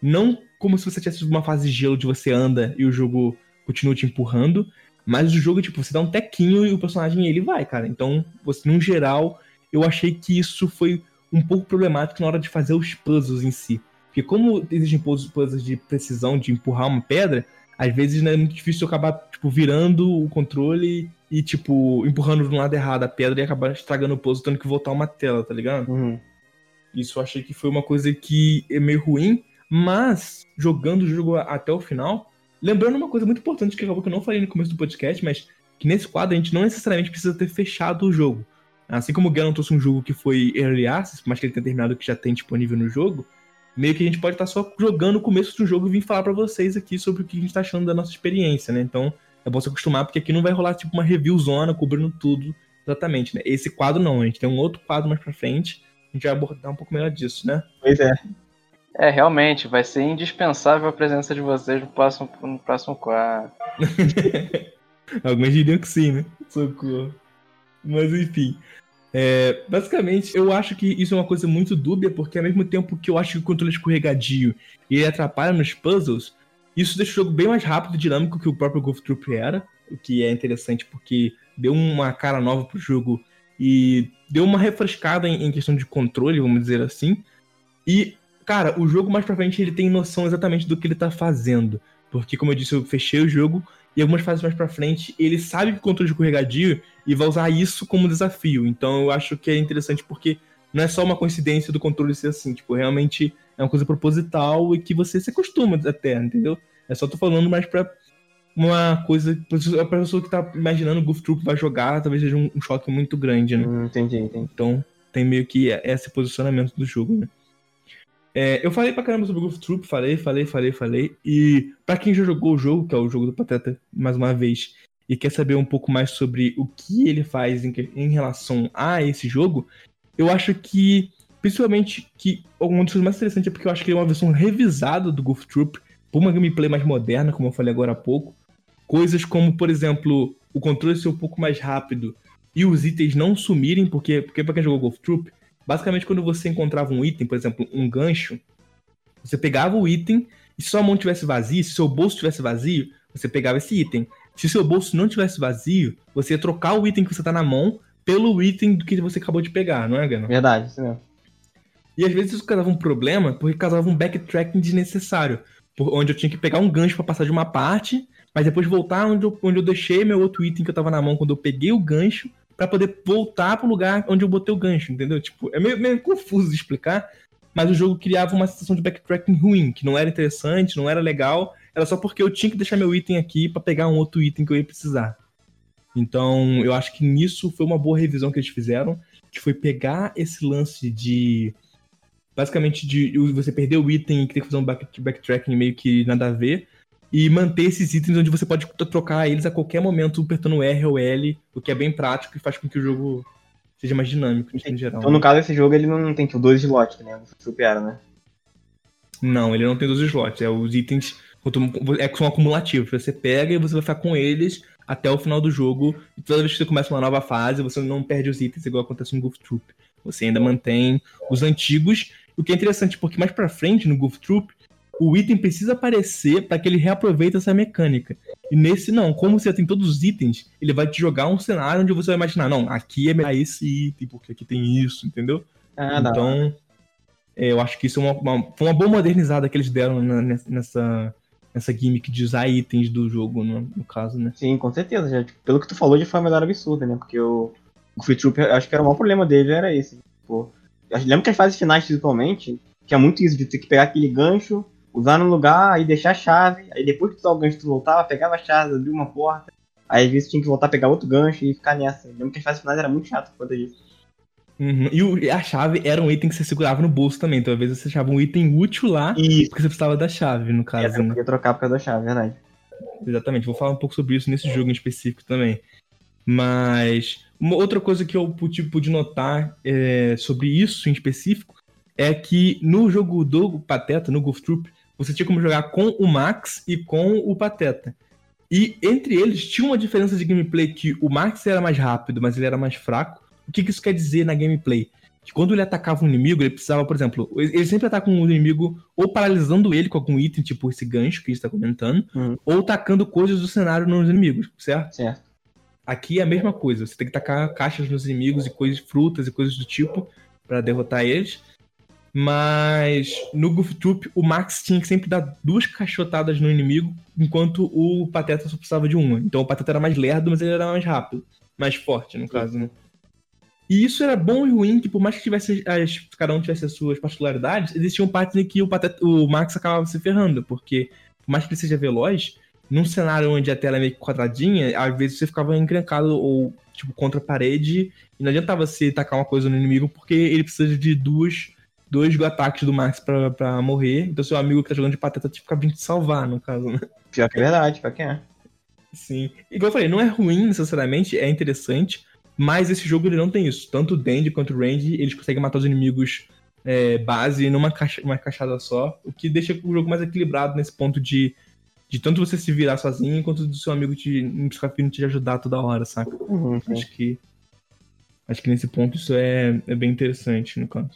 Não como se você tivesse uma fase de gelo de você anda e o jogo continua te empurrando, mas o jogo, tipo, você dá um tequinho e o personagem ele vai, cara. Então, você, no geral, eu achei que isso foi um pouco problemático na hora de fazer os puzzles em si. Porque como existem puzzles de precisão de empurrar uma pedra, às vezes né, é muito difícil acabar, tipo, virando o controle e, tipo, empurrando de um lado errado a pedra e acabar estragando o puzzle, tendo que voltar uma tela, tá ligado? Uhum. Isso eu achei que foi uma coisa que é meio ruim, mas jogando o jogo até o final, lembrando uma coisa muito importante que acabou que eu não falei no começo do podcast, mas que nesse quadro a gente não necessariamente precisa ter fechado o jogo. Assim como o Ganon trouxe um jogo que foi Early Access, mas que ele tenha terminado que já tem disponível no jogo, meio que a gente pode estar tá só jogando o começo do jogo e vir falar para vocês aqui sobre o que a gente tá achando da nossa experiência, né? Então, é bom se acostumar, porque aqui não vai rolar tipo uma review zona cobrindo tudo exatamente, né? Esse quadro não, a gente tem um outro quadro mais pra frente, a gente vai abordar um pouco melhor disso, né? Pois é. É, realmente, vai ser indispensável a presença de vocês no próximo, no próximo quadro. Alguns diriam que sim, né? Socorro. Mas enfim. É, basicamente, eu acho que isso é uma coisa muito dúbia, porque ao mesmo tempo que eu acho que o controle é escorregadio ele atrapalha nos puzzles, isso deixa o jogo bem mais rápido e dinâmico que o próprio Golf Troop era, o que é interessante porque deu uma cara nova pro jogo e deu uma refrescada em, em questão de controle, vamos dizer assim. E, cara, o jogo mais pra frente ele tem noção exatamente do que ele tá fazendo. Porque, como eu disse, eu fechei o jogo e algumas fases mais pra frente ele sabe que o controle escorregadio e vai usar isso como desafio. Então eu acho que é interessante porque não é só uma coincidência do controle ser assim, tipo, realmente é uma coisa proposital e que você se acostuma até, entendeu? É só tô falando mais pra uma coisa. Pra pessoa que tá imaginando o Goof Troop vai jogar, talvez seja um, um choque muito grande, né? Hum, entendi, entendi. Então tem meio que esse posicionamento do jogo, né? É, eu falei pra caramba sobre o Goof Troop, falei, falei, falei, falei. E para quem já jogou o jogo, que é o jogo do Pateta, mais uma vez, e quer saber um pouco mais sobre o que ele faz em, em relação a esse jogo, eu acho que, principalmente, que uma das coisas mais interessantes é porque eu acho que ele é uma versão revisada do Goof Troop, por uma gameplay mais moderna, como eu falei agora há pouco. Coisas como, por exemplo, o controle ser um pouco mais rápido e os itens não sumirem, porque, porque pra quem jogou Golf Troop, Basicamente, quando você encontrava um item, por exemplo, um gancho, você pegava o item e se sua mão tivesse vazia, se seu bolso tivesse vazio, você pegava esse item. Se seu bolso não tivesse vazio, você ia trocar o item que você tá na mão pelo item do que você acabou de pegar, não é, Gano? Verdade, isso mesmo. E às vezes isso causava um problema porque causava um backtracking desnecessário. Onde eu tinha que pegar um gancho para passar de uma parte, mas depois voltar onde eu, onde eu deixei meu outro item que eu tava na mão quando eu peguei o gancho para poder voltar pro lugar onde eu botei o gancho, entendeu? Tipo, é meio, meio confuso de explicar, mas o jogo criava uma sensação de backtracking ruim, que não era interessante, não era legal, era só porque eu tinha que deixar meu item aqui para pegar um outro item que eu ia precisar. Então, eu acho que nisso foi uma boa revisão que eles fizeram, que foi pegar esse lance de basicamente de você perder o item e ter que fazer um backtracking meio que nada a ver, e manter esses itens onde você pode trocar eles a qualquer momento apertando R ou L, o que é bem prático e faz com que o jogo seja mais dinâmico em geral. Então, no caso, esse jogo ele não tem tipo dois slots, né? Super, né? Não, ele não tem dois slots. É os itens é que são acumulativos. Você pega e você vai ficar com eles até o final do jogo. E toda vez que você começa uma nova fase, você não perde os itens igual acontece no Goof Troop. Você ainda mantém os antigos. O que é interessante, porque mais pra frente no Goof Troop, o item precisa aparecer para que ele reaproveite essa mecânica. E nesse não, como você tem todos os itens, ele vai te jogar um cenário onde você vai imaginar, não, aqui é melhor esse item, porque aqui tem isso, entendeu? Ah, então, é, eu acho que isso é uma, uma, foi uma boa modernizada que eles deram nessa, nessa gimmick de usar itens do jogo, no, no caso, né? Sim, com certeza. Já, tipo, pelo que tu falou, de foi uma melhor absurda, né? Porque o, o Free Troop, acho que era o maior problema dele, era esse. Tipo, lembro que as fases finais, principalmente, que é muito isso, de ter que pegar aquele gancho, usar no lugar, aí deixar a chave, aí depois que tu o gancho tu voltava, pegava a chave, abria uma porta, aí às vezes tinha que voltar a pegar outro gancho e ficar nessa. Lembro que as fases finais era muito chato por conta disso. Uhum. E a chave era um item que você segurava no bolso também, então às vezes você achava um item útil lá, isso. porque você precisava da chave, no caso. É, eu podia trocar por causa da chave, verdade. Exatamente, vou falar um pouco sobre isso nesse jogo em específico também. Mas uma outra coisa que eu pude, pude notar é, sobre isso em específico é que no jogo do Pateta, no Golf Troop, você tinha como jogar com o Max e com o Pateta. E entre eles tinha uma diferença de gameplay que o Max era mais rápido, mas ele era mais fraco. O que, que isso quer dizer na gameplay? Que quando ele atacava um inimigo, ele precisava, por exemplo, ele sempre ataca um inimigo ou paralisando ele com algum item, tipo esse gancho que a gente tá comentando, uhum. ou tacando coisas do cenário nos inimigos, certo? Certo. Aqui é a mesma coisa, você tem que tacar caixas nos inimigos e coisas, frutas e coisas do tipo para derrotar eles. Mas no Goof Troop, o Max tinha que sempre dar duas cachotadas no inimigo, enquanto o Pateta só precisava de uma. Então o Pateta era mais lerdo, mas ele era mais rápido. Mais forte, no caso, né? E isso era bom e ruim, que por mais que tivesse as, cada um tivesse as suas particularidades, existiam partes em que o, Pateta, o Max acabava se ferrando, porque por mais que ele seja veloz, num cenário onde a tela é meio quadradinha, às vezes você ficava encrencado ou, tipo, contra a parede, e não adiantava você tacar uma coisa no inimigo, porque ele precisa de duas dois ataques do Max pra, pra morrer. Então seu amigo que tá jogando de pateta te fica vindo te salvar, no caso, né? Pior que é verdade, pior que é. Sim. Igual eu falei, não é ruim necessariamente, é interessante, mas esse jogo ele não tem isso. Tanto o Dandy quanto o Randy, eles conseguem matar os inimigos é, base numa caixa, uma caixada só, o que deixa o jogo mais equilibrado nesse ponto de, de tanto você se virar sozinho, quanto do seu amigo te, não te ajudar toda hora, saca? Uhum, Acho que Acho que nesse ponto isso é, é bem interessante, no caso.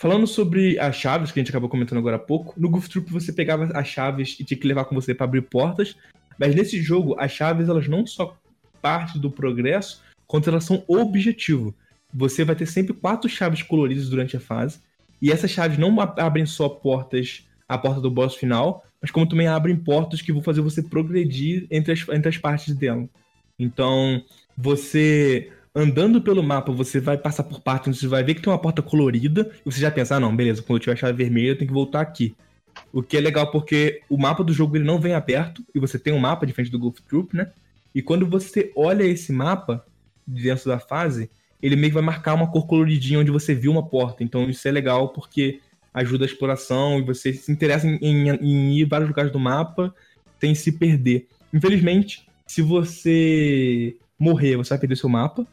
Falando sobre as chaves, que a gente acabou comentando agora há pouco, no Goof Troop você pegava as chaves e tinha que levar com você para abrir portas, mas nesse jogo as chaves elas não só parte do progresso, quanto elas são objetivo. Você vai ter sempre quatro chaves coloridas durante a fase, e essas chaves não abrem só portas, a porta do boss final, mas como também abrem portas que vão fazer você progredir entre as, entre as partes dela. Então, você andando pelo mapa, você vai passar por partes você vai ver que tem uma porta colorida, e você já pensa, ah não, beleza, quando eu tiver a chave vermelha eu tenho que voltar aqui. O que é legal porque o mapa do jogo ele não vem aberto, e você tem um mapa diferente do Golf Troop, né? E quando você olha esse mapa dentro da fase, ele meio que vai marcar uma cor coloridinha onde você viu uma porta. Então isso é legal porque ajuda a exploração e você se interessa em, em, em ir vários lugares do mapa sem se perder. Infelizmente, se você morrer, você vai perder seu mapa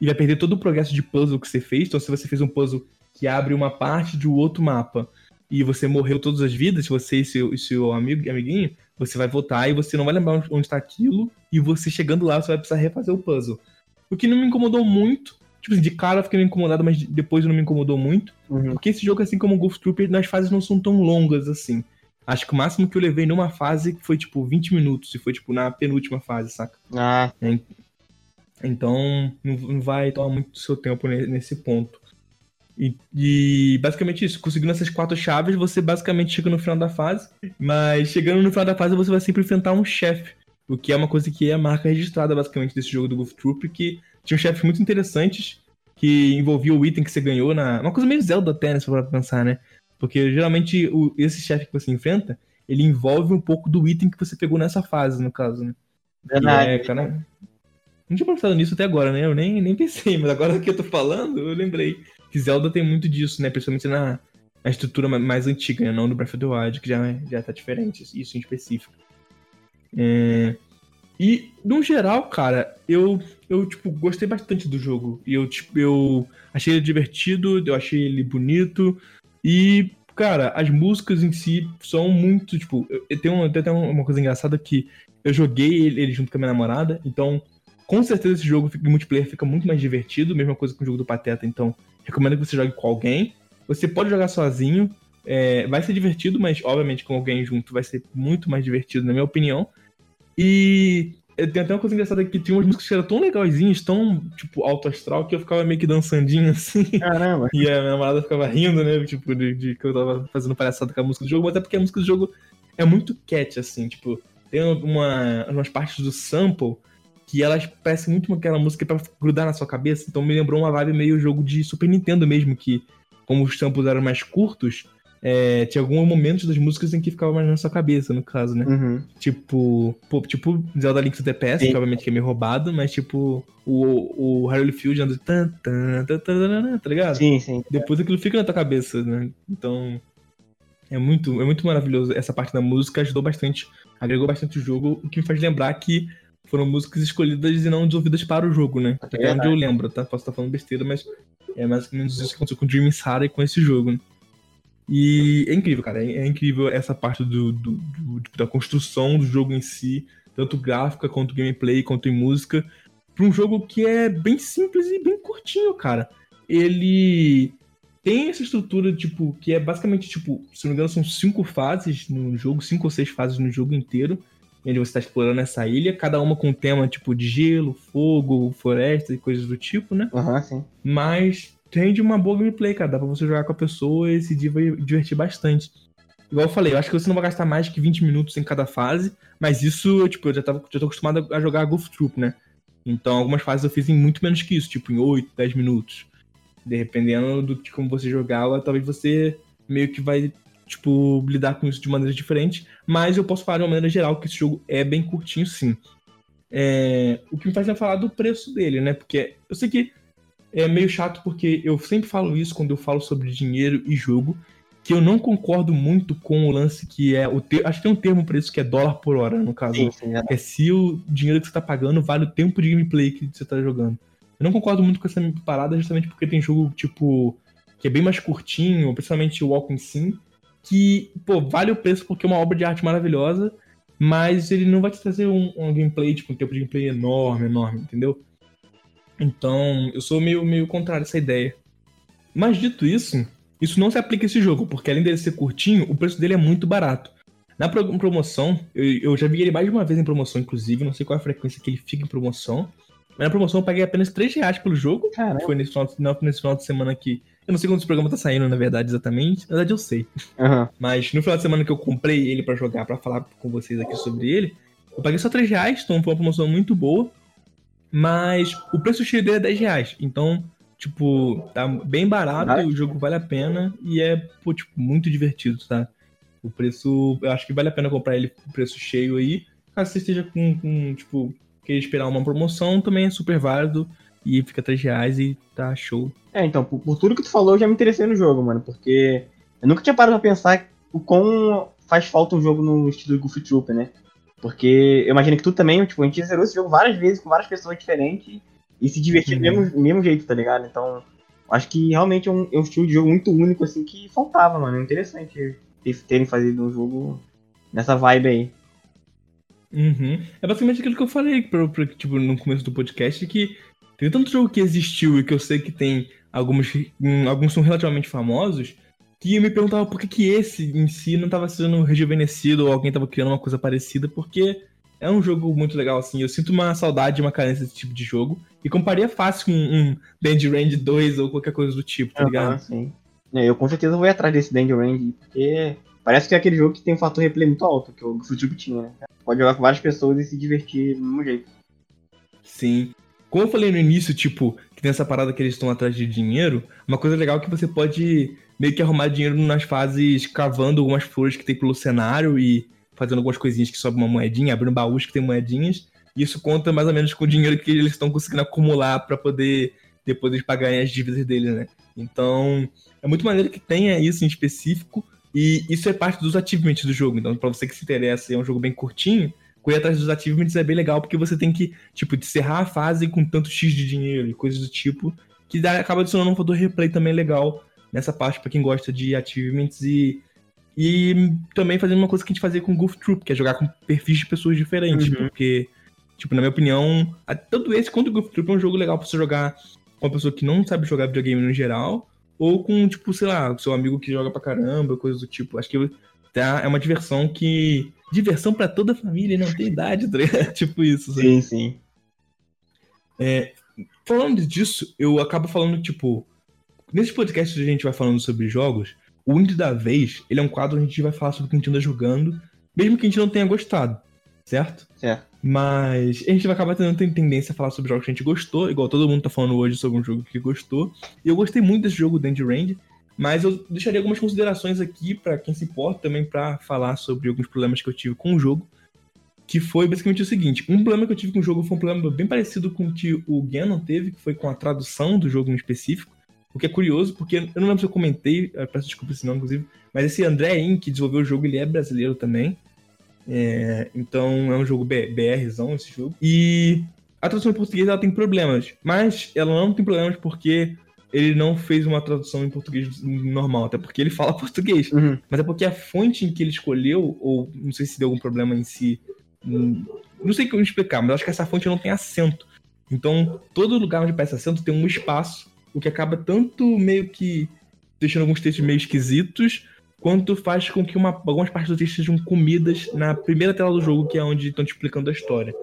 e vai perder todo o progresso de puzzle que você fez. Então, se você fez um puzzle que abre uma parte de um outro mapa e você morreu todas as vidas, você e seu, e seu amigo, amiguinho, você vai voltar e você não vai lembrar onde está aquilo, e você chegando lá, você vai precisar refazer o puzzle. O que não me incomodou muito, tipo assim, de cara eu fiquei meio incomodado, mas depois não me incomodou muito, uhum. porque esse jogo, assim como o Golf Trooper, nas fases não são tão longas assim. Acho que o máximo que eu levei numa fase foi, tipo, 20 minutos, e foi, tipo, na penúltima fase, saca? Ah. É, então, não vai tomar muito do seu tempo nesse ponto. E, e, basicamente isso, conseguindo essas quatro chaves, você basicamente chega no final da fase. Mas chegando no final da fase, você vai sempre enfrentar um chefe. O que é uma coisa que é a marca registrada, basicamente, desse jogo do Goof Troop, que tinha chefes muito interessantes, que envolvia o item que você ganhou na. Uma coisa meio Zelda até, né, se for pensar, né? Porque geralmente o, esse chefe que você enfrenta, ele envolve um pouco do item que você pegou nessa fase, no caso, né? Verdade. É, cara, não tinha pensado nisso até agora, né? Eu nem, nem pensei, mas agora que eu tô falando, eu lembrei. Que Zelda tem muito disso, né? Principalmente na, na estrutura mais antiga, né? Não do Breath of the Wild, que já, já tá diferente, isso em específico. É... E, no geral, cara, eu, eu, tipo, gostei bastante do jogo. E eu, tipo, eu achei ele divertido, eu achei ele bonito. E, cara, as músicas em si são muito, tipo... Eu, um, tem uma coisa engraçada que eu joguei ele, ele junto com a minha namorada, então com certeza esse jogo de multiplayer fica muito mais divertido, mesma coisa com o jogo do Pateta, então recomendo que você jogue com alguém. Você pode jogar sozinho, é, vai ser divertido, mas obviamente com alguém junto vai ser muito mais divertido, na minha opinião. E tem até uma coisa engraçada que tinha umas músicas que eram tão legalzinhas, tão, tipo, alto astral, que eu ficava meio que dançandinho assim. Caramba. E a minha namorada ficava rindo, né? Tipo, de, de, que eu tava fazendo palhaçada com a música do jogo, mas é porque a música do jogo é muito cat, assim, tipo, tem uma, umas partes do sample que elas parecem muito aquela música para grudar na sua cabeça. Então me lembrou uma vibe meio jogo de Super Nintendo mesmo, que como os tempos eram mais curtos, é, tinha alguns momentos das músicas em que ficava mais na sua cabeça, no caso, né? Uhum. Tipo, pô, tipo Zelda Link to the Past, que obviamente que é meio roubado, mas tipo, o, o Hyrule Field anda tan, tan, tan, tan, tá ligado? Sim, sim. Depois aquilo fica na tua cabeça, né? Então, é muito, é muito maravilhoso. Essa parte da música ajudou bastante, agregou bastante o jogo, o que me faz lembrar que foram músicas escolhidas e não desenvolvidas para o jogo, né? Até é onde eu lembro, tá? Posso estar falando besteira, mas é mais ou menos isso que aconteceu com o Dream Sara e com esse jogo. Né? E é incrível, cara. É, é incrível essa parte do, do, do, da construção do jogo em si, tanto gráfica quanto gameplay, quanto em música, para um jogo que é bem simples e bem curtinho, cara. Ele tem essa estrutura, tipo, que é basicamente, tipo, se não me engano, são cinco fases no jogo, cinco ou seis fases no jogo inteiro onde você está explorando essa ilha, cada uma com um tema tipo de gelo, fogo, floresta e coisas do tipo, né? Aham, sim. Mas tem de uma boa gameplay, cara. Dá pra você jogar com a pessoa e se divertir bastante. Igual eu falei, eu acho que você não vai gastar mais que 20 minutos em cada fase, mas isso, tipo, eu já, tava, já tô acostumado a jogar Golf Troop, né? Então, algumas fases eu fiz em muito menos que isso, tipo, em 8, 10 minutos. Dependendo do de como você jogar, talvez você meio que vai tipo, lidar com isso de maneira diferente, mas eu posso falar de uma maneira geral que esse jogo é bem curtinho, sim. É, o que me faz é falar do preço dele, né? Porque eu sei que é meio chato porque eu sempre falo isso quando eu falo sobre dinheiro e jogo, que eu não concordo muito com o lance que é o te... acho que tem um termo para isso que é dólar por hora, no caso. Sim, sim, é. é se o dinheiro que você tá pagando vale o tempo de gameplay que você tá jogando. Eu não concordo muito com essa parada justamente porque tem jogo tipo que é bem mais curtinho, principalmente o Walking Sim, que, pô, vale o preço porque é uma obra de arte maravilhosa, mas ele não vai te trazer um, um gameplay, tipo, um tempo de gameplay enorme, enorme, entendeu? Então, eu sou meio, meio contrário a essa ideia. Mas dito isso, isso não se aplica a esse jogo, porque além dele ser curtinho, o preço dele é muito barato. Na promoção, eu, eu, já vi ele mais de uma vez em promoção, inclusive, não sei qual é a frequência que ele fica em promoção. Mas na promoção eu paguei apenas 3 reais pelo jogo. Caramba. Foi nesse final, de, não, nesse final de semana que. Eu não sei quando esse programa tá saindo, na verdade, exatamente. Na verdade, eu sei. Uhum. Mas no final de semana que eu comprei ele para jogar, para falar com vocês aqui sobre ele, eu paguei só 3 reais, então foi uma promoção muito boa. Mas o preço cheio dele é 10 reais. Então, tipo, tá bem barato, ah. o jogo vale a pena e é, pô, tipo, muito divertido, tá? O preço, eu acho que vale a pena comprar ele com preço cheio aí. Caso você esteja com, com tipo, querer esperar uma promoção, também é super válido. E fica 3 reais e tá show. É, então, por, por, tudo que tu falou, eu já me interessei no jogo, mano. Porque eu nunca tinha parado pra pensar o quão faz falta um jogo no estilo Goofy Troop, né? Porque eu imagino que tu também, tipo, a gente zerou esse jogo várias vezes com várias pessoas diferentes e se divertir do mesmo, mesmo jeito, tá ligado? Então, acho que realmente é um, é um estilo de jogo muito único, assim, que faltava, mano. É interessante terem fazido um jogo nessa vibe aí. Uhum. É basicamente aquilo que eu falei pra, pra, tipo, no começo do podcast, que tem tanto jogo que existiu e que eu sei que tem alguns, hum, alguns são relativamente famosos, que eu me perguntava por que, que esse em si não estava sendo rejuvenescido ou alguém estava criando uma coisa parecida, porque é um jogo muito legal, assim. Eu sinto uma saudade, uma carência desse tipo de jogo. E comparia fácil com um Dandy Range 2 ou qualquer coisa do tipo, tá ligado? sim. É, eu com certeza vou ir atrás desse Dandy Range, porque parece que é aquele jogo que tem um fator replay muito alto, que o Futube tinha, né? Pode jogar com várias pessoas e se divertir do mesmo jeito. Sim. Como eu falei no início, tipo, que tem essa parada que eles estão atrás de dinheiro, uma coisa legal é que você pode meio que arrumar dinheiro nas fases cavando algumas flores que tem pelo cenário e fazendo algumas coisinhas que sobe uma moedinha, abrindo baús que tem moedinhas. E isso conta mais ou menos com o dinheiro que eles estão conseguindo acumular para poder depois eles pagarem as dívidas deles, né? Então, é muito maneiro que tenha isso em específico. E isso é parte dos achievements do jogo. Então, para você que se interessa, é um jogo bem curtinho correr atrás dos achievements é bem legal, porque você tem que, tipo, encerrar a fase com tanto X de dinheiro e coisas do tipo, que dá, acaba adicionando um fator replay também legal nessa parte para quem gosta de achievements e e também fazendo uma coisa que a gente fazia com Goof Troop, que é jogar com perfis de pessoas diferentes, uhum. porque, tipo, na minha opinião, tanto esse quanto o Goof Troop é um jogo legal pra você jogar com uma pessoa que não sabe jogar videogame no geral, ou com, tipo, sei lá, seu amigo que joga pra caramba, coisas do tipo. Acho que tá, é uma diversão que diversão para toda a família, não tem idade, tá tipo isso. Sabe? Sim, sim. É, falando disso, eu acabo falando, tipo, nesse podcast a gente vai falando sobre jogos, o Indie da Vez, ele é um quadro onde a gente vai falar sobre o que a gente anda jogando, mesmo que a gente não tenha gostado, certo? Certo. Mas a gente vai acabar tendo tendência a falar sobre jogos que a gente gostou, igual todo mundo tá falando hoje sobre um jogo que gostou. E eu gostei muito desse jogo, Dandy Range. Mas eu deixaria algumas considerações aqui para quem se importa também para falar sobre alguns problemas que eu tive com o jogo. Que foi basicamente o seguinte: um problema que eu tive com o jogo foi um problema bem parecido com o que o Gannon teve, que foi com a tradução do jogo em específico. O que é curioso, porque eu não lembro se eu comentei, peço desculpa se não, inclusive, mas esse André In, que desenvolveu o jogo, ele é brasileiro também. É, então é um jogo BRzão esse jogo. E a tradução em português ela tem problemas, mas ela não tem problemas porque ele não fez uma tradução em português normal, até porque ele fala português. Uhum. Mas é porque a fonte em que ele escolheu, ou não sei se deu algum problema em si, hum, não sei como explicar, mas acho que essa fonte não tem acento. Então, todo lugar onde aparece acento tem um espaço, o que acaba tanto meio que deixando alguns textos meio esquisitos, quanto faz com que uma, algumas partes do texto sejam comidas na primeira tela do jogo, que é onde estão te explicando a história.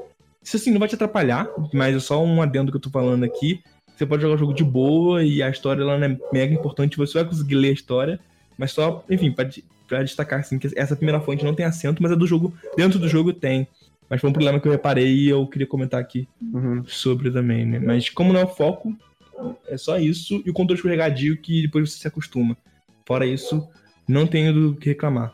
Isso assim não vai te atrapalhar, mas é só um adendo que eu tô falando aqui. Você pode jogar o jogo de boa e a história ela é mega importante, você vai conseguir ler a história, mas só, enfim, para destacar assim, que essa primeira fonte não tem acento, mas a do jogo, dentro do jogo tem. Mas foi um problema que eu reparei e eu queria comentar aqui uhum. sobre também, né? Mas como não é o foco, é só isso e o controle escorregadio que depois você se acostuma. Fora isso, não tenho do que reclamar.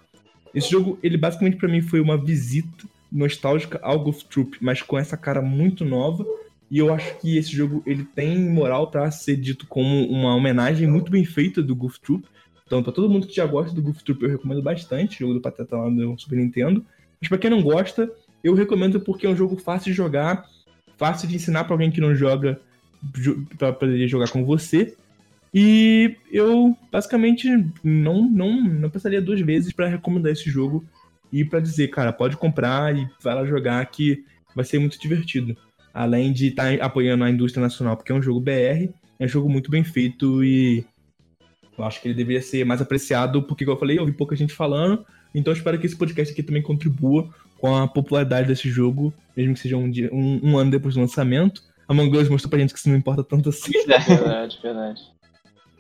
Esse jogo, ele basicamente para mim foi uma visita nostálgica ao Golf Troop, mas com essa cara muito nova e eu acho que esse jogo ele tem moral para ser dito como uma homenagem muito bem feita do Goof Troop. Então, para todo mundo que já gosta do Goof Troop, eu recomendo bastante o jogo do Pateta lá no Super Nintendo. Mas para quem não gosta, eu recomendo porque é um jogo fácil de jogar, fácil de ensinar para alguém que não joga para poder jogar com você. E eu basicamente não não não pensaria duas vezes para recomendar esse jogo e para dizer, cara, pode comprar e vai lá jogar que vai ser muito divertido. além de estar tá apoiando a indústria nacional, porque é um jogo BR, é um jogo muito bem feito e eu acho que ele deveria ser mais apreciado, porque, como eu falei, eu vi pouca gente falando, então espero que esse podcast aqui também contribua com a popularidade desse jogo, mesmo que seja um, dia, um, um ano depois do lançamento. Among Us mostrou pra gente que isso não importa tanto assim. Verdade, verdade.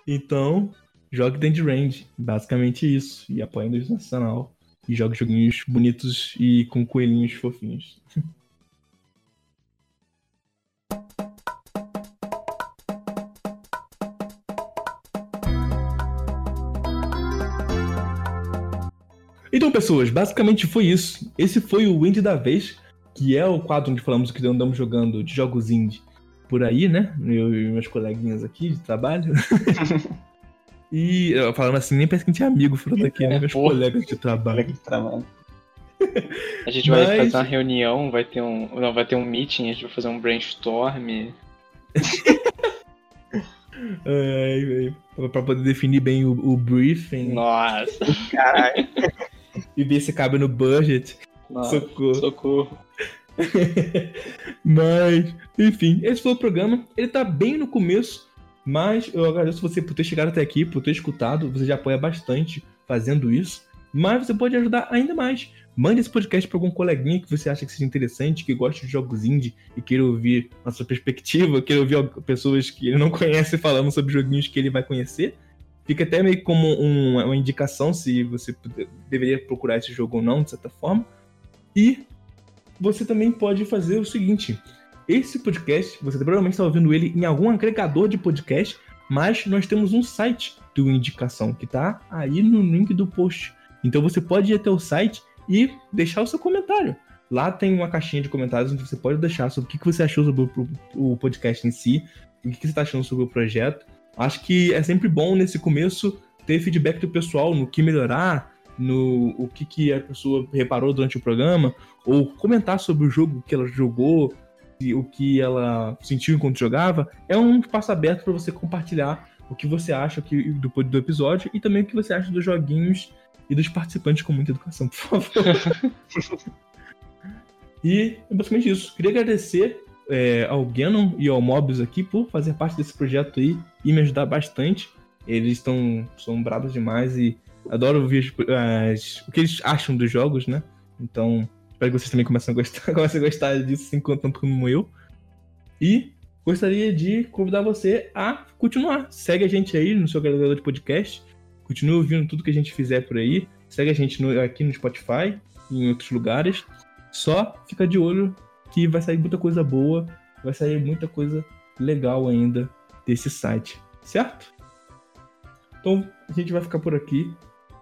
Então, jogue dentro de range, basicamente isso, e apoie a indústria nacional. E jogue joguinhos bonitos e com coelhinhos fofinhos. Então, pessoas, basicamente foi isso. Esse foi o Indie da vez, que é o quadro onde falamos o que andamos jogando de jogos indie por aí, né? Eu e meus coleguinhas aqui de trabalho. e falando assim, nem parece que a gente é amigo falando aqui, né? É, meus porra. colegas de trabalho. de trabalho. A gente Mas... vai fazer uma reunião, vai ter um. Não, vai ter um meeting, a gente vai fazer um brainstorm. Ai, pra poder definir bem o, o briefing. Nossa, caralho e ver se cabe no budget. Nossa, socorro. Socorro. mas, enfim, esse foi o programa. Ele tá bem no começo, mas eu agradeço você por ter chegado até aqui, por ter escutado. Você já apoia bastante fazendo isso. Mas você pode ajudar ainda mais. Mande esse podcast para algum coleguinha que você acha que seja interessante, que gosta de jogos indie e queira ouvir a sua perspectiva, queira ouvir pessoas que ele não conhece falando sobre joguinhos que ele vai conhecer. Fica até meio como um, uma indicação se você deveria procurar esse jogo ou não, de certa forma. E você também pode fazer o seguinte: esse podcast, você provavelmente está ouvindo ele em algum agregador de podcast, mas nós temos um site do Indicação que está aí no link do post. Então você pode ir até o site e deixar o seu comentário. Lá tem uma caixinha de comentários onde você pode deixar sobre o que você achou sobre o podcast em si, o que você está achando sobre o projeto. Acho que é sempre bom nesse começo ter feedback do pessoal no que melhorar, no o que, que a pessoa reparou durante o programa, ou comentar sobre o jogo que ela jogou, e o que ela sentiu enquanto jogava. É um espaço aberto para você compartilhar o que você acha que, do, do episódio e também o que você acha dos joguinhos e dos participantes com muita educação, por favor. e é basicamente isso. Queria agradecer é, ao Ganon e ao Mobius aqui por fazer parte desse projeto aí e me ajudar bastante. Eles estão são bravos demais e adoro ouvir as, o que eles acham dos jogos, né? Então, espero que vocês também comecem a gostar, comecem a gostar disso assim, tanto como eu. E gostaria de convidar você a continuar. Segue a gente aí no seu agregador de podcast. Continue ouvindo tudo que a gente fizer por aí. Segue a gente no, aqui no Spotify e em outros lugares. Só fica de olho que vai sair muita coisa boa, vai sair muita coisa legal ainda desse site, certo? Então a gente vai ficar por aqui.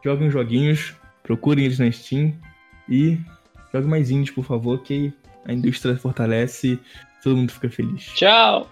Joguem joguinhos, procurem eles na Steam e joguem mais indies, por favor, que a indústria fortalece, todo mundo fica feliz. Tchau!